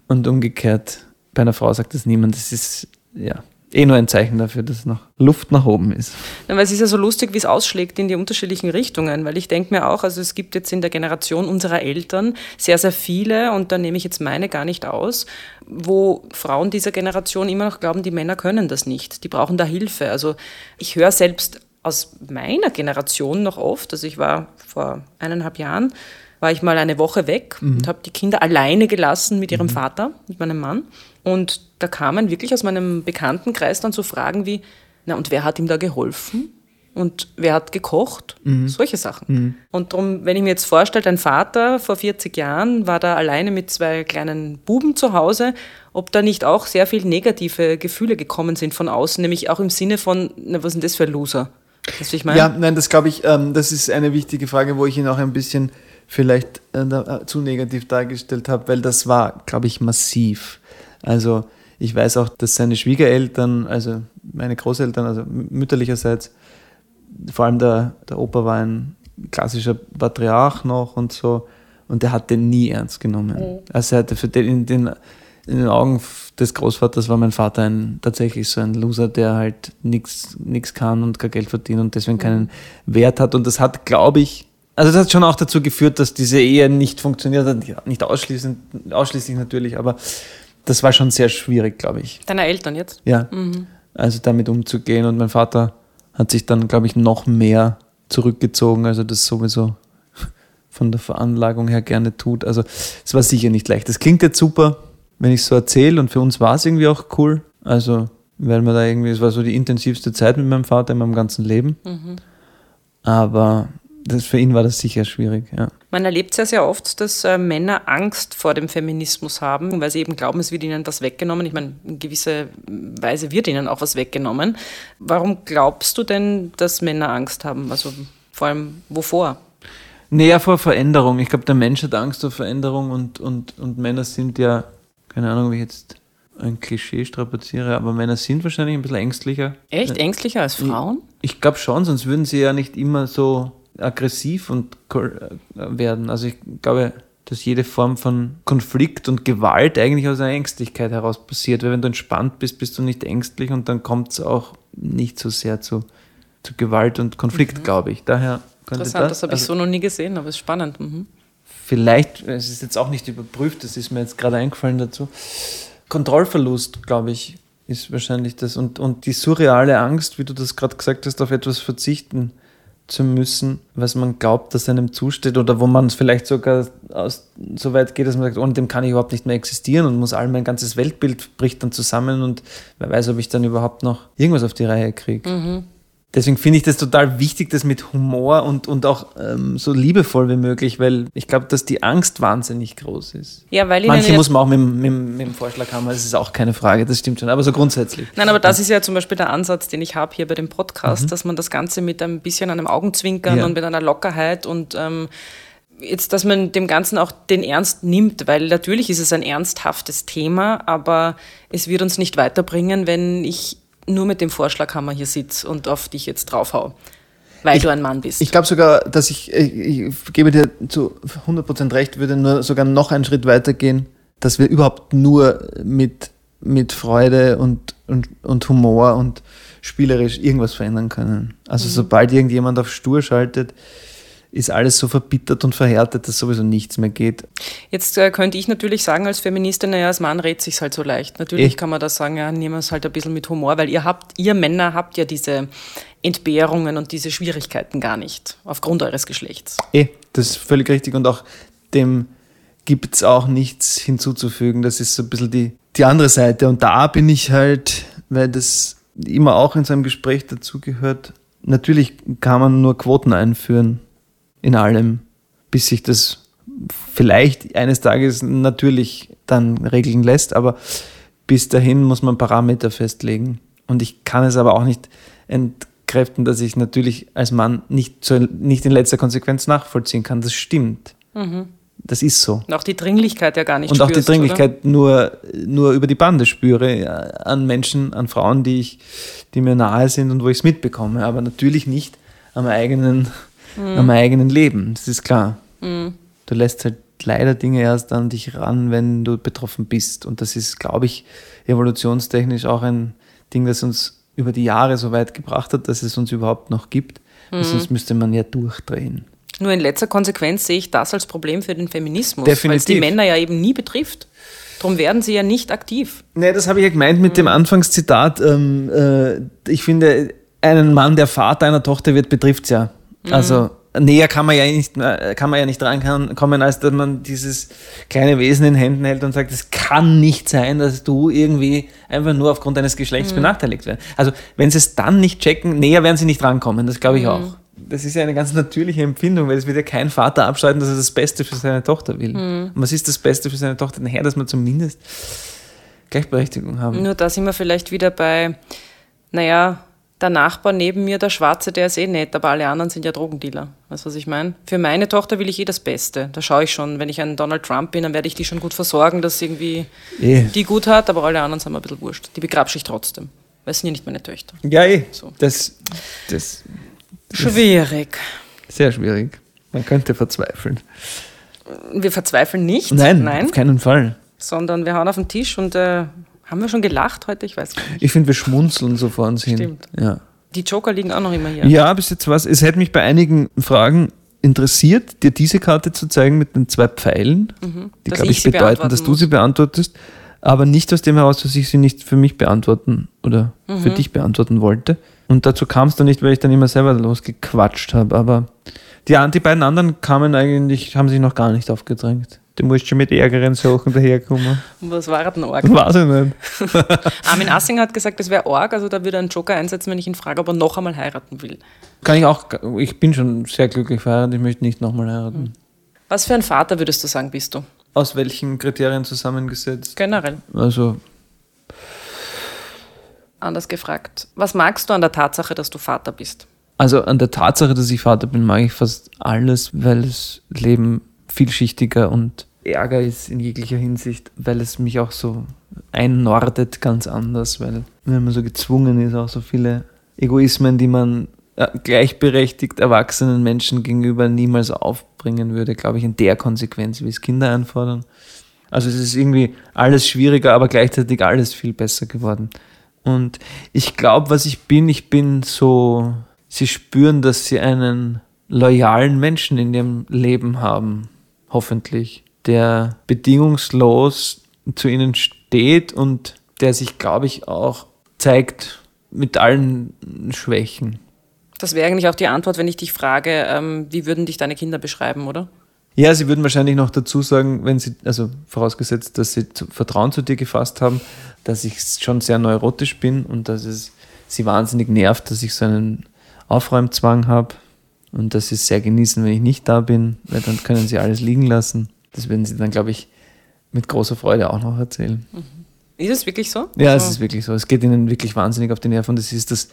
Und umgekehrt, bei einer Frau sagt das niemand. Das ist, ja, eh nur ein Zeichen dafür, dass noch Luft nach oben ist. Ja, weil es ist ja so lustig, wie es ausschlägt in die unterschiedlichen Richtungen, weil ich denke mir auch, also es gibt jetzt in der Generation unserer Eltern sehr, sehr viele, und da nehme ich jetzt meine gar nicht aus, wo Frauen dieser Generation immer noch glauben, die Männer können das nicht, die brauchen da Hilfe. Also ich höre selbst aus meiner Generation noch oft, also ich war vor eineinhalb Jahren, war ich mal eine Woche weg mhm. und habe die Kinder alleine gelassen mit ihrem mhm. Vater, mit meinem Mann. Und da kamen wirklich aus meinem Bekanntenkreis dann so Fragen wie, na und wer hat ihm da geholfen? Und wer hat gekocht? Mhm. Solche Sachen. Mhm. Und darum, wenn ich mir jetzt vorstelle, dein Vater vor 40 Jahren war da alleine mit zwei kleinen Buben zu Hause, ob da nicht auch sehr viel negative Gefühle gekommen sind von außen, nämlich auch im Sinne von, na, was denn das für ein Loser? Du, ich meine? Ja, nein, das glaube ich, ähm, das ist eine wichtige Frage, wo ich ihn auch ein bisschen vielleicht äh, äh zu negativ dargestellt habe, weil das war, glaube ich, massiv. Also ich weiß auch, dass seine Schwiegereltern, also meine Großeltern, also mütterlicherseits, vor allem der, der Opa war ein klassischer Patriarch noch und so, und der hat den nie ernst genommen. Mhm. Also er hatte für den, in, den, in den Augen des Großvaters war mein Vater ein, tatsächlich so ein Loser, der halt nichts kann und kein Geld verdient und deswegen mhm. keinen Wert hat. Und das hat, glaube ich, also das hat schon auch dazu geführt, dass diese Ehe nicht funktioniert hat, nicht ausschließend, ausschließlich natürlich, aber das war schon sehr schwierig, glaube ich. Deiner Eltern jetzt? Ja. Mhm. Also damit umzugehen. Und mein Vater hat sich dann, glaube ich, noch mehr zurückgezogen, also das sowieso von der Veranlagung her gerne tut. Also es war sicher nicht leicht. Das klingt jetzt super, wenn ich es so erzähle und für uns war es irgendwie auch cool. Also weil man da irgendwie, es war so die intensivste Zeit mit meinem Vater in meinem ganzen Leben. Mhm. Aber das, für ihn war das sicher schwierig, ja. Man erlebt ja sehr oft, dass äh, Männer Angst vor dem Feminismus haben, weil sie eben glauben, es wird ihnen was weggenommen. Ich meine, in gewisser Weise wird ihnen auch was weggenommen. Warum glaubst du denn, dass Männer Angst haben? Also vor allem wovor? Naja, vor Veränderung. Ich glaube, der Mensch hat Angst vor Veränderung und, und, und Männer sind ja, keine Ahnung, wie ich jetzt ein Klischee strapaziere, aber Männer sind wahrscheinlich ein bisschen ängstlicher. Echt? Ängstlicher als Frauen? Ich, ich glaube schon, sonst würden sie ja nicht immer so aggressiv und äh, werden. Also ich glaube, dass jede Form von Konflikt und Gewalt eigentlich aus einer Ängstlichkeit heraus passiert. Weil wenn du entspannt bist, bist du nicht ängstlich und dann kommt es auch nicht so sehr zu, zu Gewalt und Konflikt, mhm. glaube ich. Daher Interessant, das, das habe ich also, so noch nie gesehen, aber es ist spannend. Mhm. Vielleicht, es ist jetzt auch nicht überprüft, das ist mir jetzt gerade eingefallen dazu. Kontrollverlust, glaube ich, ist wahrscheinlich das. Und, und die surreale Angst, wie du das gerade gesagt hast, auf etwas verzichten zu müssen, was man glaubt, dass einem zusteht oder wo man es vielleicht sogar aus, so weit geht, dass man sagt, ohne dem kann ich überhaupt nicht mehr existieren und muss all mein ganzes Weltbild bricht dann zusammen und wer weiß, ob ich dann überhaupt noch irgendwas auf die Reihe kriege. Mhm. Deswegen finde ich das total wichtig, das mit Humor und, und auch ähm, so liebevoll wie möglich, weil ich glaube, dass die Angst wahnsinnig groß ist. Ja, weil Manche muss man auch mit, mit, mit, dem Vorschlag haben, das ist auch keine Frage, das stimmt schon, aber so grundsätzlich. Nein, aber das ist ja zum Beispiel der Ansatz, den ich habe hier bei dem Podcast, mhm. dass man das Ganze mit ein bisschen einem Augenzwinkern ja. und mit einer Lockerheit und ähm, jetzt, dass man dem Ganzen auch den Ernst nimmt, weil natürlich ist es ein ernsthaftes Thema, aber es wird uns nicht weiterbringen, wenn ich nur mit dem Vorschlaghammer hier sitze und auf dich jetzt draufhau. Weil ich, du ein Mann bist. Ich glaube sogar, dass ich, ich, ich, gebe dir zu 100% recht, würde nur sogar noch einen Schritt weiter gehen, dass wir überhaupt nur mit, mit Freude und, und, und Humor und spielerisch irgendwas verändern können. Also mhm. sobald irgendjemand auf stur schaltet, ist alles so verbittert und verhärtet, dass sowieso nichts mehr geht. Jetzt äh, könnte ich natürlich sagen als Feministin, naja, als Mann redet sich halt so leicht. Natürlich Echt? kann man da sagen, ja, nehmen wir es halt ein bisschen mit Humor, weil ihr habt, ihr Männer habt ja diese Entbehrungen und diese Schwierigkeiten gar nicht, aufgrund eures Geschlechts. Eh, das ist völlig richtig und auch dem gibt es auch nichts hinzuzufügen. Das ist so ein bisschen die, die andere Seite. Und da bin ich halt, weil das immer auch in so einem Gespräch dazugehört, natürlich kann man nur Quoten einführen in allem, bis sich das vielleicht eines Tages natürlich dann regeln lässt. Aber bis dahin muss man Parameter festlegen. Und ich kann es aber auch nicht entkräften, dass ich natürlich als Mann nicht, so, nicht in letzter Konsequenz nachvollziehen kann. Das stimmt. Mhm. Das ist so. Und auch die Dringlichkeit ja gar nicht Und spürst, auch die Dringlichkeit nur, nur über die Bande spüre an Menschen, an Frauen, die, ich, die mir nahe sind und wo ich es mitbekomme. Aber natürlich nicht am eigenen, mhm. am eigenen Leben. Das ist klar. Mhm. Du lässt halt leider Dinge erst an dich ran, wenn du betroffen bist. Und das ist, glaube ich, evolutionstechnisch auch ein Ding, das uns über die Jahre so weit gebracht hat, dass es uns überhaupt noch gibt. Mhm. Sonst müsste man ja durchdrehen. Nur in letzter Konsequenz sehe ich das als Problem für den Feminismus, weil es die Männer ja eben nie betrifft. Darum werden sie ja nicht aktiv. Nee, das habe ich ja gemeint mit mhm. dem Anfangszitat. Ähm, äh, ich finde, einen Mann, der Vater einer Tochter wird, betrifft es ja. Mhm. Also näher kann man ja nicht, kann man ja nicht rankommen, als dass man dieses kleine Wesen in Händen hält und sagt, es kann nicht sein, dass du irgendwie einfach nur aufgrund deines Geschlechts mhm. benachteiligt wirst. Also wenn sie es dann nicht checken, näher werden sie nicht rankommen, das glaube ich mhm. auch. Das ist ja eine ganz natürliche Empfindung, weil es wird ja kein Vater abschreiten, dass er das Beste für seine Tochter will. Mhm. Und was ist das Beste für seine Tochter? Nachher, dass man zumindest Gleichberechtigung haben. Nur da sind wir vielleicht wieder bei, naja, der Nachbar neben mir, der Schwarze, der ist eh nett, aber alle anderen sind ja Drogendealer. Weißt du, was ich meine? Für meine Tochter will ich eh das Beste. Da schaue ich schon. Wenn ich ein Donald Trump bin, dann werde ich die schon gut versorgen, dass irgendwie eh. die gut hat, aber alle anderen sind mir ein bisschen wurscht. Die begrabsche ich trotzdem. Weil es sind ja nicht meine Töchter. Ja, eh. So. Das, das, schwierig. Sehr schwierig. Man könnte verzweifeln. Wir verzweifeln nicht. Nein, Nein. auf keinen Fall. Sondern wir hauen auf den Tisch und äh, haben wir schon gelacht heute? Ich weiß gar nicht. Ich finde, wir schmunzeln so vor uns hin. Stimmt. Ja. Die Joker liegen auch noch immer hier. Ja, bis jetzt was. Es hätte mich bei einigen Fragen interessiert, dir diese Karte zu zeigen mit den zwei Pfeilen, mhm. die, glaube ich, bedeuten, dass du sie beantwortest, aber nicht aus dem heraus, dass ich sie nicht für mich beantworten oder mhm. für dich beantworten wollte. Und dazu kam es dann nicht, weil ich dann immer selber losgequatscht habe. Aber die, die beiden anderen kamen eigentlich, haben sich noch gar nicht aufgedrängt. Du musst schon mit ärgeren Sachen daherkommen. Was war denn Org? Weiß ich nicht. Armin Assing hat gesagt, das wäre Org, also da würde er einen Joker einsetzen, wenn ich ihn frage, ob er noch einmal heiraten will. Kann ich auch, ich bin schon sehr glücklich verheiratet, ich möchte nicht nochmal heiraten. Was für ein Vater würdest du sagen, bist du? Aus welchen Kriterien zusammengesetzt? Generell. Also. Anders gefragt. Was magst du an der Tatsache, dass du Vater bist? Also an der Tatsache, dass ich Vater bin, mag ich fast alles, weil das Leben vielschichtiger und Ärger ist in jeglicher Hinsicht, weil es mich auch so einnordet ganz anders, weil wenn man so gezwungen ist, auch so viele Egoismen, die man äh, gleichberechtigt erwachsenen Menschen gegenüber niemals aufbringen würde, glaube ich, in der Konsequenz, wie es Kinder einfordern. Also es ist irgendwie alles schwieriger, aber gleichzeitig alles viel besser geworden. Und ich glaube, was ich bin, ich bin so, sie spüren, dass sie einen loyalen Menschen in ihrem Leben haben, hoffentlich der bedingungslos zu ihnen steht und der sich, glaube ich, auch zeigt mit allen Schwächen. Das wäre eigentlich auch die Antwort, wenn ich dich frage, ähm, wie würden dich deine Kinder beschreiben, oder? Ja, sie würden wahrscheinlich noch dazu sagen, wenn sie, also vorausgesetzt, dass sie Vertrauen zu dir gefasst haben, dass ich schon sehr neurotisch bin und dass es sie wahnsinnig nervt, dass ich so einen Aufräumzwang habe und dass sie es sehr genießen, wenn ich nicht da bin, weil dann können sie alles liegen lassen. Das werden sie dann, glaube ich, mit großer Freude auch noch erzählen. Mhm. Ist es wirklich so? Ja, also, es ist wirklich so. Es geht ihnen wirklich wahnsinnig auf den Nerv und es ist das,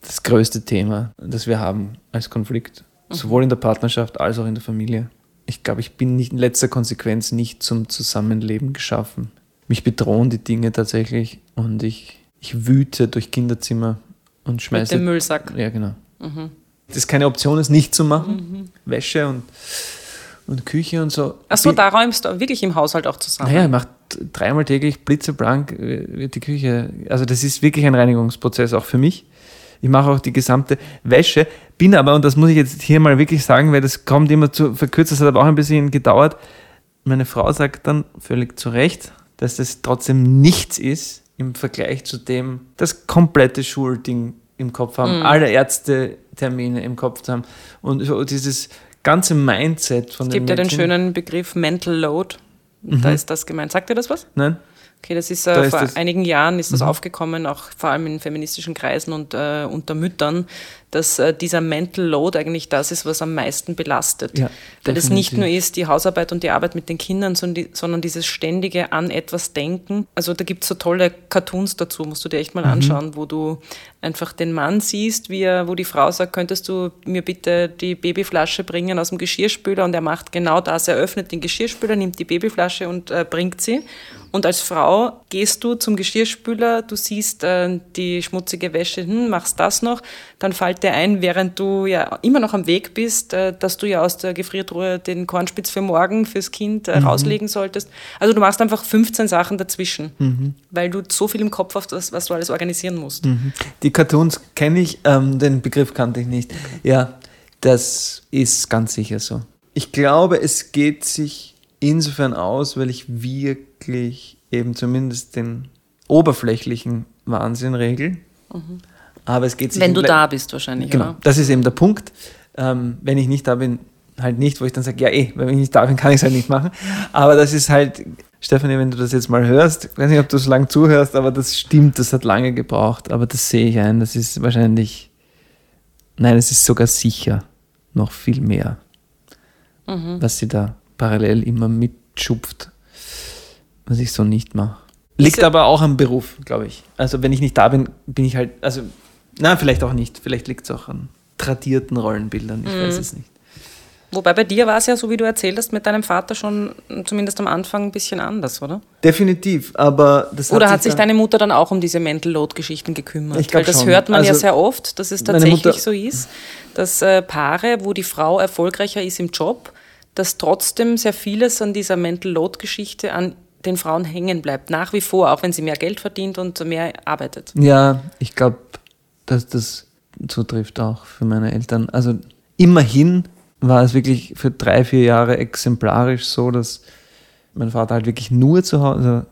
das größte Thema, das wir haben als Konflikt. Mhm. Sowohl in der Partnerschaft als auch in der Familie. Ich glaube, ich bin nicht in letzter Konsequenz nicht zum Zusammenleben geschaffen. Mich bedrohen die Dinge tatsächlich und ich, ich wüte durch Kinderzimmer und schmeiße. Mit dem Müllsack. Ja, genau. Mhm. Das keine Option ist, nicht zu machen. Mhm. Wäsche und und Küche und so. Achso, da räumst du wirklich im Haushalt auch zusammen? Naja, ich mache dreimal täglich blitzeblank äh, wird die Küche. Also das ist wirklich ein Reinigungsprozess auch für mich. Ich mache auch die gesamte Wäsche, bin aber, und das muss ich jetzt hier mal wirklich sagen, weil das kommt immer zu verkürzt, das hat aber auch ein bisschen gedauert. Meine Frau sagt dann völlig zu Recht, dass das trotzdem nichts ist im Vergleich zu dem, das komplette Schulding im Kopf haben, mm. alle Ärztetermine im Kopf zu haben und so dieses ganze Mindset von Es gibt ja den schönen Begriff Mental Load. Mhm. Da ist das gemeint. Sagt dir das was? Nein. Okay, das ist, äh, da vor ist einigen Jahren ist das mhm. aufgekommen, auch vor allem in feministischen Kreisen und äh, unter Müttern, dass äh, dieser Mental Load eigentlich das ist, was am meisten belastet. Ja, Weil es nicht nur ist die Hausarbeit und die Arbeit mit den Kindern, sondern, die, sondern dieses ständige an etwas denken. Also da gibt es so tolle Cartoons dazu, musst du dir echt mal Mhm. anschauen, wo du einfach den Mann siehst, wie er, wo die Frau sagt, könntest du mir bitte die Babyflasche bringen aus dem Geschirrspüler und er macht genau das. Er öffnet den Geschirrspüler, nimmt die Babyflasche und äh, bringt sie. Und als Frau gehst du zum Geschirrspüler, du siehst äh, die schmutzige Wäsche, hm, machst das noch, dann fällt dir ein, während du ja immer noch am Weg bist, äh, dass du ja aus der Gefriertruhe den Kornspitz für morgen fürs Kind äh, rauslegen solltest. Also du machst einfach 15 Sachen dazwischen, weil du so viel im Kopf hast, was, was du alles organisieren musst. Die Cartoons kenne ich, ähm, den Begriff kannte ich nicht. Ja, das ist ganz sicher so. Ich glaube, es geht sich insofern aus, weil ich wirklich eben zumindest den oberflächlichen Wahnsinn regel. Aber es geht sich Wenn du da bist wahrscheinlich, Genau, oder? das ist eben der Punkt. Ähm, wenn ich nicht da bin, halt nicht, wo ich dann sage, ja eh, wenn ich nicht da bin, kann ich es halt nicht machen. Aber das ist halt, Stefanie, wenn du das jetzt mal hörst, ich weiß nicht, ob du so lange zuhörst, aber das stimmt, das hat lange gebraucht, aber das sehe ich ein, das ist wahrscheinlich, nein, es ist sogar sicher noch viel mehr, was sie da parallel immer mitschupft, was ich so nicht mache. Liegt aber auch am Beruf, glaube ich. Also wenn ich nicht da bin, bin ich halt, also, na, vielleicht auch nicht. Vielleicht liegt es auch an tradierten Rollenbildern, ich weiß es nicht. Wobei bei dir war es ja, so wie du erzählt hast, mit deinem Vater schon mm, zumindest am Anfang ein bisschen anders, oder? Definitiv, aber das Oder hat sich dann- deine Mutter dann auch um diese Mental Load-Geschichten gekümmert? Ich Weil das schon. hört man ja Also, sehr oft, dass es tatsächlich so ist, dass äh, Paare, wo die Frau erfolgreicher ist im Job, dass trotzdem sehr vieles an dieser Mental Load-Geschichte an den Frauen hängen bleibt, nach wie vor, auch wenn sie mehr Geld verdient und mehr arbeitet. Ja, ich glaube, dass das zutrifft auch für meine Eltern. Also immerhin war es wirklich für drei, vier Jahre exemplarisch so, dass mein Vater halt wirklich nur zu Hause, also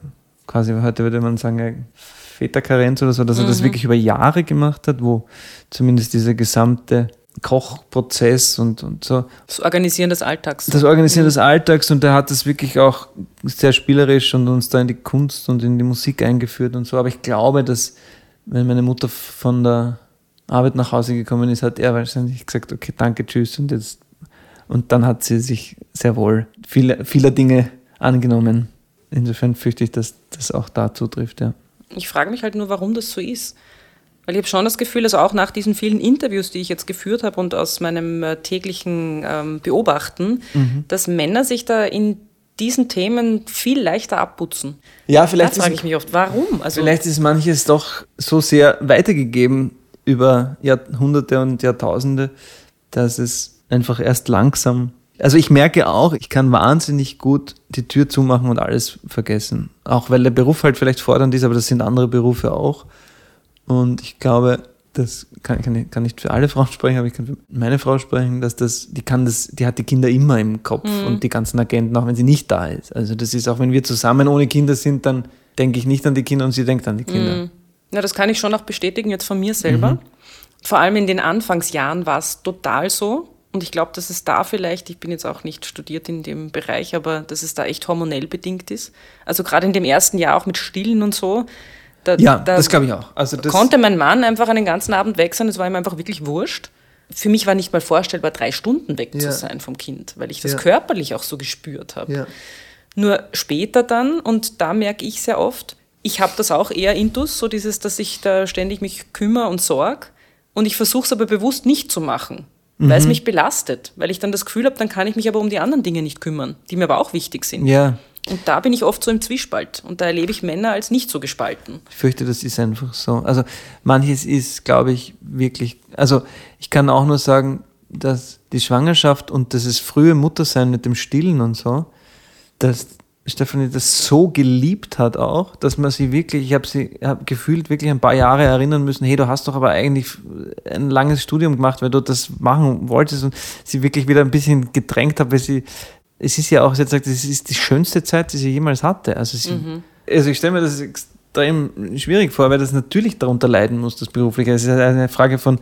quasi heute würde man sagen, Väterkarenz oder so, dass er das wirklich über Jahre gemacht hat, wo zumindest dieser gesamte Kochprozess und, und so Das Organisieren des Alltags. das Organisieren des Alltags und er hat das wirklich auch sehr spielerisch und uns da in die Kunst und in die Musik eingeführt und so. Aber ich glaube, dass wenn meine Mutter von der Arbeit nach Hause gekommen ist, hat er wahrscheinlich gesagt, okay, danke, tschüss und jetzt und dann hat sie sich sehr wohl viele, vieler Dinge angenommen. Insofern fürchte ich, dass das auch da zutrifft, ja. Ich frage mich halt nur, warum das so ist. Weil ich habe schon das Gefühl, also auch nach diesen vielen Interviews, die ich jetzt geführt habe und aus meinem äh, täglichen ähm, Beobachten, dass Männer sich da in diesen Themen viel leichter abputzen. Ja, vielleicht frage ich mich oft, warum? Also vielleicht ist manches doch so sehr weitergegeben über Jahrhunderte und Jahrtausende, dass es einfach erst langsam. Also ich merke auch, ich kann wahnsinnig gut die Tür zumachen und alles vergessen. Auch weil der Beruf halt vielleicht fordernd ist, aber das sind andere Berufe auch. Und ich glaube, das kann, kann, ich- kann nicht für alle Frauen sprechen, aber ich kann für meine Frau sprechen, dass das, die kann das, die hat die Kinder immer im Kopf und die ganzen Agenten, auch wenn sie nicht da ist. Also das ist auch, wenn wir zusammen ohne Kinder sind, dann denke ich nicht an die Kinder und sie denkt an die Kinder. Ja, das kann ich schon auch bestätigen jetzt von mir selber. Vor allem in den Anfangsjahren war es total so. Und ich glaube, dass es da vielleicht, ich bin jetzt auch nicht studiert in dem Bereich, aber dass es da echt hormonell bedingt ist. Also gerade in dem ersten Jahr auch mit Stillen und so. Da, Ja, da das glaube ich auch. Also konnte mein Mann einfach einen ganzen Abend weg sein. Es war ihm einfach wirklich wurscht. Für mich war nicht mal vorstellbar, drei Stunden weg Ja. zu sein vom Kind, weil ich das Ja. körperlich auch so gespürt habe. Ja. Nur später dann, und da merke ich sehr oft, ich habe das auch eher intus, so dieses, dass ich da ständig mich kümmere und sorge. Und ich versuche es aber bewusst nicht zu machen, weil es Mhm. mich belastet. Weil ich dann das Gefühl habe, dann kann ich mich aber um die anderen Dinge nicht kümmern, die mir aber auch wichtig sind. ja, Und da bin ich oft so im Zwiespalt. Und da erlebe ich Männer als nicht so gespalten. Ich fürchte, das ist einfach so. Also manches ist, glaube ich, wirklich. Also ich kann auch nur sagen, dass die Schwangerschaft und das frühe Muttersein mit dem Stillen und so, dass Stefanie das so geliebt hat auch, dass man sie wirklich, ich habe sie hab gefühlt wirklich ein paar Jahre erinnern müssen, hey, du hast doch aber eigentlich ein langes Studium gemacht, weil du das machen wolltest und sie wirklich wieder ein bisschen gedrängt hat, weil sie, es ist ja auch, sie hat gesagt, es ist die schönste Zeit, die sie jemals hatte. Also, sie, also ich stelle mir das extrem schwierig vor, weil das natürlich darunter leiden muss, das Berufliche. Es ist eine Frage von,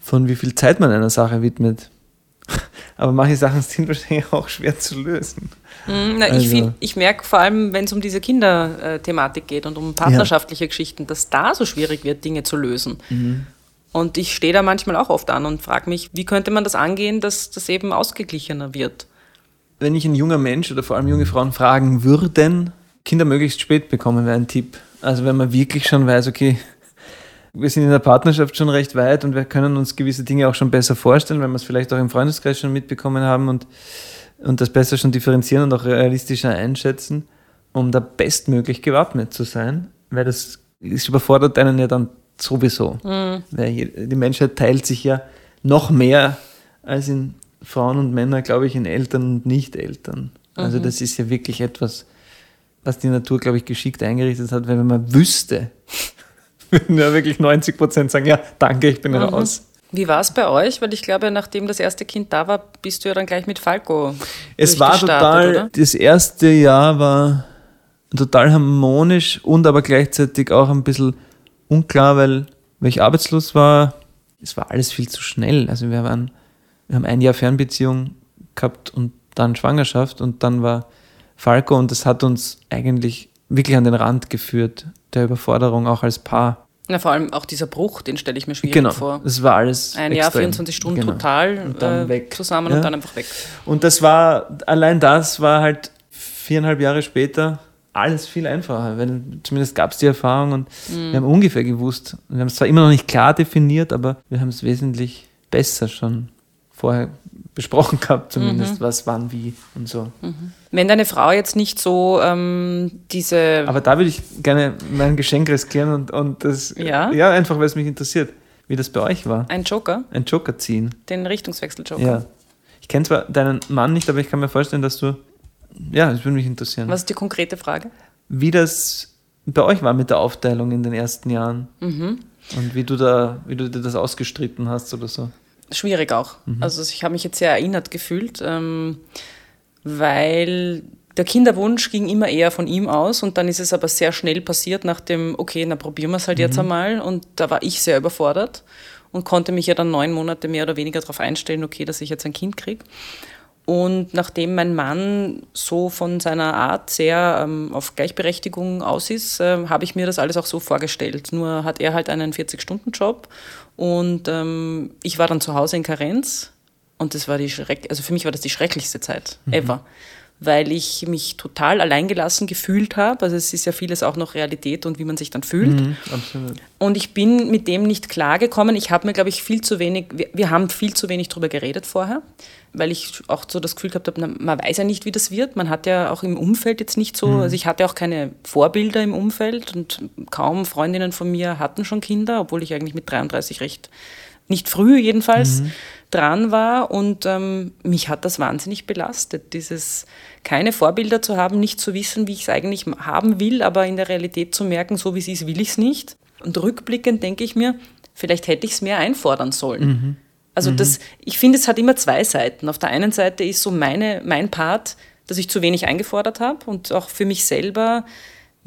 von wie viel Zeit man einer Sache widmet. Aber manche Sachen sind wahrscheinlich auch schwer zu lösen. Mm, Na, Also- ich find- ich merke vor allem, wenn es um diese Kinderthematik geht und um partnerschaftliche Geschichten, dass da so schwierig wird, Dinge zu lösen. Mhm. Und ich stehe da manchmal auch oft an und frage mich, wie könnte man das angehen, dass das eben ausgeglichener wird? Wenn ich ein junger Mensch oder vor allem junge Frauen fragen würden, Kinder möglichst spät bekommen, wäre ein Tipp. Also wenn man wirklich schon weiß, okay, wir sind in der Partnerschaft schon recht weit und wir können uns gewisse Dinge auch schon besser vorstellen, weil wir es vielleicht auch im Freundeskreis schon mitbekommen haben und, und das besser schon differenzieren und auch realistischer einschätzen, um da bestmöglich gewappnet zu sein, weil das, das überfordert einen ja dann sowieso. Mhm. Weil die Menschheit teilt sich ja noch mehr als in Frauen und Männer, glaube ich, in Eltern und Nicht-Eltern. Also mhm. das ist ja wirklich etwas, was die Natur, glaube ich, geschickt eingerichtet hat, weil wenn man wüsste, würden ja wirklich 90 Prozent sagen, ja, danke, ich bin mhm. raus. Wie war es bei euch? Weil ich glaube, nachdem das erste Kind da war, bist du ja dann gleich mit Falco. Es war total, oder? das erste Jahr war total harmonisch und aber gleichzeitig auch ein bisschen unklar, weil, weil ich arbeitslos war. Es war alles viel zu schnell. Also wir waren, wir haben ein Jahr Fernbeziehung gehabt und dann Schwangerschaft und dann war Falco und das hat uns eigentlich wirklich an den Rand geführt der Überforderung auch als Paar. Na, vor allem auch dieser Bruch, den stelle ich mir schwierig genau, vor. Das war alles. Ein extrem. Jahr, 24 Stunden genau. total äh, zusammen ja. und dann einfach weg. Und das war, allein das war halt viereinhalb Jahre später alles viel einfacher, weil zumindest gab es die Erfahrung und mhm. wir haben ungefähr gewusst. Wir haben es zwar immer noch nicht klar definiert, aber wir haben es wesentlich besser schon vorher besprochen gehabt, zumindest mhm. was, wann, wie und so. Mhm. Wenn deine Frau jetzt nicht so ähm, diese. Aber da würde ich gerne mein Geschenk riskieren und, und das. Ja? Ja, einfach weil es mich interessiert, wie das bei euch war. Ein Joker? Ein Joker ziehen. Den Richtungswechsel-Joker. Ja. Ich kenne zwar deinen Mann nicht, aber ich kann mir vorstellen, dass du. Ja, das würde mich interessieren. Was ist die konkrete Frage? Wie das bei euch war mit der Aufteilung in den ersten Jahren. Mhm. Und wie du da, wie du dir das ausgestritten hast oder so schwierig auch. Mhm. Also ich habe mich jetzt sehr erinnert gefühlt, ähm, weil der Kinderwunsch ging immer eher von ihm aus und dann ist es aber sehr schnell passiert nach dem, okay, na probieren wir es halt mhm. jetzt einmal und da war ich sehr überfordert und konnte mich ja dann neun Monate mehr oder weniger darauf einstellen, okay, dass ich jetzt ein Kind kriege. Und nachdem mein Mann so von seiner Art sehr ähm, auf Gleichberechtigung aus ist, äh, habe ich mir das alles auch so vorgestellt. Nur hat er halt einen 40-Stunden-Job und ähm, ich war dann zu Hause in Karenz und das war die Schreck also für mich war das die schrecklichste Zeit mhm. Weil ich mich total alleingelassen gefühlt habe. Also es ist ja vieles auch noch Realität und wie man sich dann fühlt. Mhm, und ich bin mit dem nicht klargekommen. Ich habe mir, glaube ich, viel zu wenig, wir, wir, haben viel zu wenig darüber geredet vorher, weil ich auch so das Gefühl gehabt habe, man weiß ja nicht, wie das wird. Man hat ja auch im Umfeld jetzt nicht so, mhm. also ich hatte auch keine Vorbilder im Umfeld und kaum Freundinnen von mir hatten schon Kinder, obwohl ich eigentlich mit 33 recht, nicht früh jedenfalls, mhm dran war und ähm, mich hat das wahnsinnig belastet, dieses keine Vorbilder zu haben, nicht zu wissen, wie ich es eigentlich haben will, aber in der Realität zu merken, so wie es ist, will ich es nicht. Und rückblickend denke ich mir, vielleicht hätte ich es mehr einfordern sollen. Mhm. Also mhm. das, ich finde, es hat immer zwei Seiten. Auf der einen Seite ist so meine, mein Part, dass ich zu wenig eingefordert habe und auch für mich selber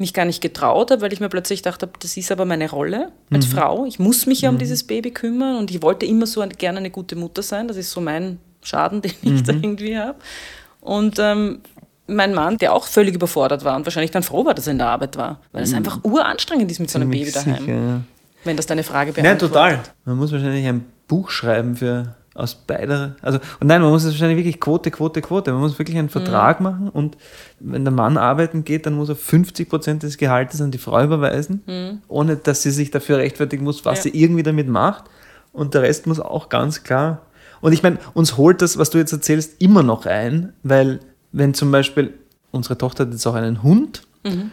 mich gar nicht getraut habe, weil ich mir plötzlich dachte, das ist aber meine Rolle als mhm. Frau. Ich muss mich ja um mhm. dieses Baby kümmern und ich wollte immer so gerne eine gute Mutter sein. Das ist so mein Schaden, den ich da mhm. irgendwie habe. Und ähm, mein Mann, der auch völlig überfordert war und wahrscheinlich dann froh war, dass er in der Arbeit war, weil es mhm. einfach uranstrengend ist mit so einem Baby daheim. Sicher, ja. Wenn das deine Frage beantwortet. Ja, total. Man muss wahrscheinlich ein Buch schreiben für aus beider, also und nein, man muss es wahrscheinlich wirklich Quote, Quote, Quote. Man muss wirklich einen Vertrag mhm. machen und wenn der Mann arbeiten geht, dann muss er 50 Prozent des Gehaltes an die Frau überweisen, mhm. ohne dass sie sich dafür rechtfertigen muss, was ja. sie irgendwie damit macht. Und der Rest muss auch ganz klar. Und ich meine, uns holt das, was du jetzt erzählst, immer noch ein, weil wenn zum Beispiel unsere Tochter hat jetzt auch einen Hund. Mhm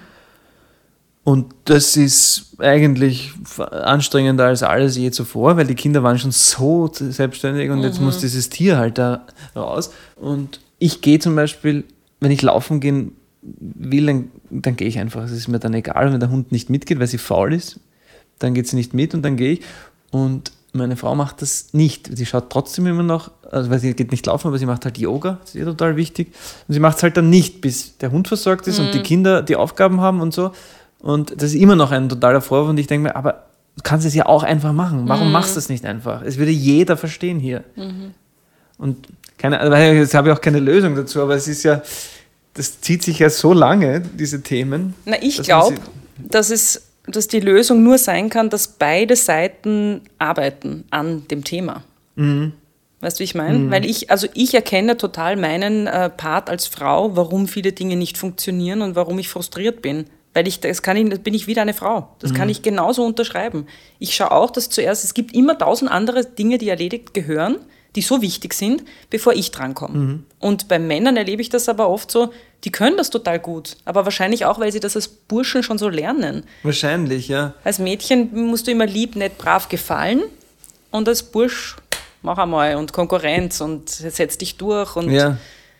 und das ist eigentlich anstrengender als alles je zuvor, weil die Kinder waren schon so selbstständig und mhm. jetzt muss dieses Tier halt da raus. Und ich gehe zum Beispiel, wenn ich laufen gehen will, dann, dann gehe ich einfach. Es ist mir dann egal, wenn der Hund nicht mitgeht, weil sie faul ist. Dann geht sie nicht mit und dann gehe ich. Und meine Frau macht das nicht. Sie schaut trotzdem immer noch, also weil sie geht nicht laufen, aber sie macht halt Yoga, das ist ihr total wichtig. Und sie macht es halt dann nicht, bis der Hund versorgt ist mhm. und die Kinder die Aufgaben haben und so. Und das ist immer noch ein totaler Vorwurf. Und ich denke mir, aber du kannst es ja auch einfach machen. Warum mhm. machst du es nicht einfach? Es würde jeder verstehen hier. Mhm. Und keine, also jetzt habe ich auch keine Lösung dazu, aber es ist ja, das zieht sich ja so lange, diese Themen. Na, ich glaube, dass es dass die Lösung nur sein kann, dass beide Seiten arbeiten an dem Thema. Weißt du, wie ich meine? Weil ich, also ich erkenne total meinen äh, Part als Frau, warum viele Dinge nicht funktionieren und warum ich frustriert bin. Weil ich, das kann ich, das bin ich wieder eine Frau. Das kann ich genauso unterschreiben. Ich schaue auch, dass zuerst, es gibt immer tausend andere Dinge, die erledigt gehören, die so wichtig sind, bevor ich drankomme. Und bei Männern erlebe ich das aber oft so, die können das total gut. Aber wahrscheinlich auch, weil sie das als Burschen schon so lernen. Wahrscheinlich, ja. Als Mädchen musst du immer lieb, nett, brav gefallen. Und als Bursch mach einmal und Konkurrenz und setz dich durch. Und Ja.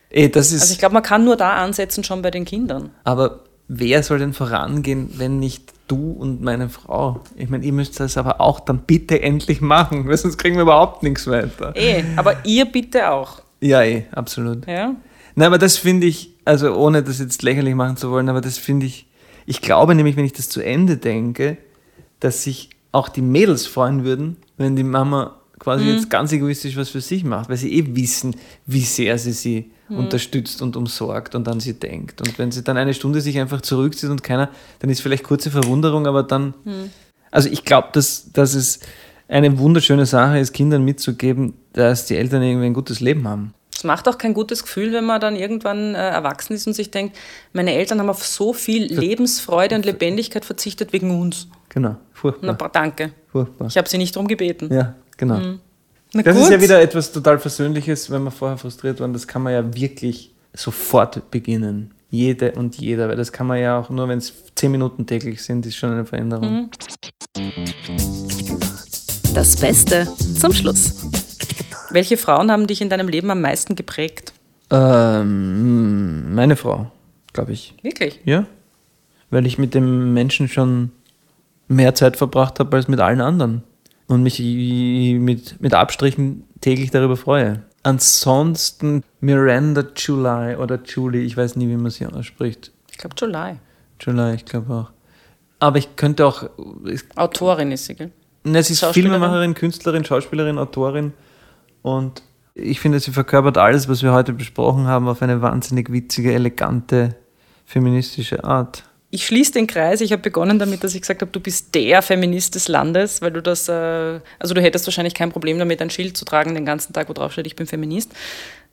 Ey, das ist. Also ich glaube, man kann nur da ansetzen, schon bei den Kindern. aber wer soll denn vorangehen, wenn nicht du und meine Frau? Ich meine, ihr müsst das aber auch dann bitte endlich machen, weil sonst kriegen wir überhaupt nichts weiter. Eh, aber ihr bitte auch. Ja, eh, absolut. Ja? Nein, aber das finde ich, also ohne das jetzt lächerlich machen zu wollen, aber das finde ich, ich glaube nämlich, wenn ich das zu Ende denke, dass sich auch die Mädels freuen würden, wenn die Mama quasi jetzt ganz egoistisch was für sich macht, weil sie eh wissen, wie sehr sie sie unterstützt und umsorgt und an sie denkt. Und wenn sie dann eine Stunde sich einfach zurückzieht und keiner, dann ist vielleicht kurze Verwunderung, aber dann, also ich glaube, dass, dass es eine wunderschöne Sache ist, Kindern mitzugeben, dass die Eltern irgendwie ein gutes Leben haben. Es macht auch kein gutes Gefühl, wenn man dann irgendwann äh, erwachsen ist und sich denkt, meine Eltern haben auf so viel Lebensfreude und Lebendigkeit verzichtet wegen uns. Genau, Na, furchtbar. bra- danke. furchtbar. Ich habe sie nicht darum gebeten. Ja, genau. Na Das gut. ist ja wieder etwas total Versöhnliches, wenn man vorher frustriert war. Und das kann man ja wirklich sofort beginnen. Jede und jeder, weil das kann man ja auch nur, wenn es zehn Minuten täglich sind, ist schon eine Veränderung. Das Beste zum Schluss. Welche Frauen haben dich in deinem Leben am meisten geprägt? Ähm, meine Frau, glaube ich. Wirklich? Ja. Weil ich mit dem Menschen schon mehr Zeit verbracht habe als mit allen anderen. Und mich mit, mit Abstrichen täglich darüber freue. Ansonsten Miranda July oder Julie, ich weiß nie, wie man sie ausspricht. Ich glaube July. July, ich glaube auch. Aber ich könnte auch. Ich, Autorin ist sie, gell? ne, sie ist? Filmemacherin, Künstlerin, Schauspielerin, Autorin. Und ich finde, sie verkörpert alles, was wir heute besprochen haben, auf eine wahnsinnig witzige, elegante, feministische Art. Ich schließe den Kreis. Ich habe begonnen damit, dass ich gesagt habe, du bist der Feminist des Landes, weil du das, äh, also du hättest wahrscheinlich kein Problem damit, ein Schild zu tragen den ganzen Tag, wo drauf steht, ich bin Feminist.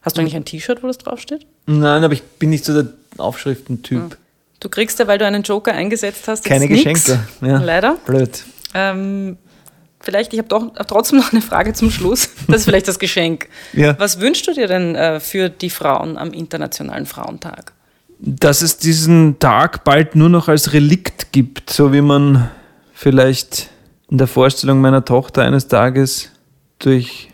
Hast du eigentlich ein T-Shirt, wo das draufsteht? Nein, aber ich bin nicht so der Aufschriftentyp. Du kriegst ja, weil du einen Joker eingesetzt hast, Keine. Geschenke. Ja. Leider. Blöd. Ähm, vielleicht, ich habe doch trotzdem noch eine Frage zum Schluss. Das ist vielleicht das Geschenk. Ja. Was wünschst du dir denn äh, für die Frauen am Internationalen Frauentag? Dass es diesen Tag bald nur noch als Relikt gibt, so wie man vielleicht in der Vorstellung meiner Tochter eines Tages durch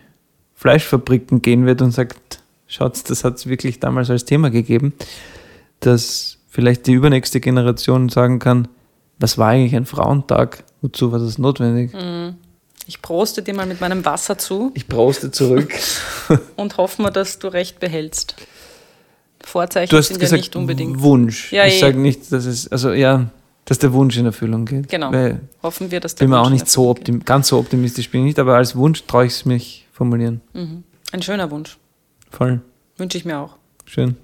Fleischfabriken gehen wird und sagt, schaut, das hat es wirklich damals als Thema gegeben, dass vielleicht die übernächste Generation sagen kann, was war eigentlich ein Frauentag? Wozu war das notwendig? Ich proste dir mal mit meinem Wasser zu Ich proste zurück. und hoffen wir, dass du recht behältst. Vorzeichen Du hast sind ja gesagt nicht unbedingt. Wunsch. Ja, ich eh. sage nicht, dass es, also ja, dass der Wunsch in Erfüllung geht. Genau. Weil Hoffen wir, dass der bin mir auch Wunsch nicht so optim ganz so optimistisch bin ich nicht, aber als Wunsch traue ich es mich formulieren. geht. Ein schöner Wunsch. Voll. Wünsche ich mir auch. Schön.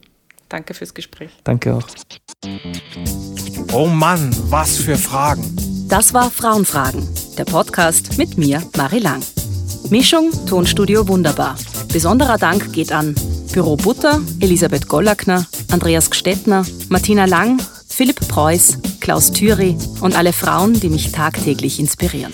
Danke fürs Gespräch. Danke auch. Oh Mann, was für Fragen. Das war Frauenfragen, der Podcast mit mir, Marie Lang. Mischung Tonstudio Wunderbar. Besonderer Dank geht an Büro Butter, Elisabeth Gollackner, Andreas Gstettner, Martina Lang, Philipp Preuß, Klaus Thüry und alle Frauen, die mich tagtäglich inspirieren.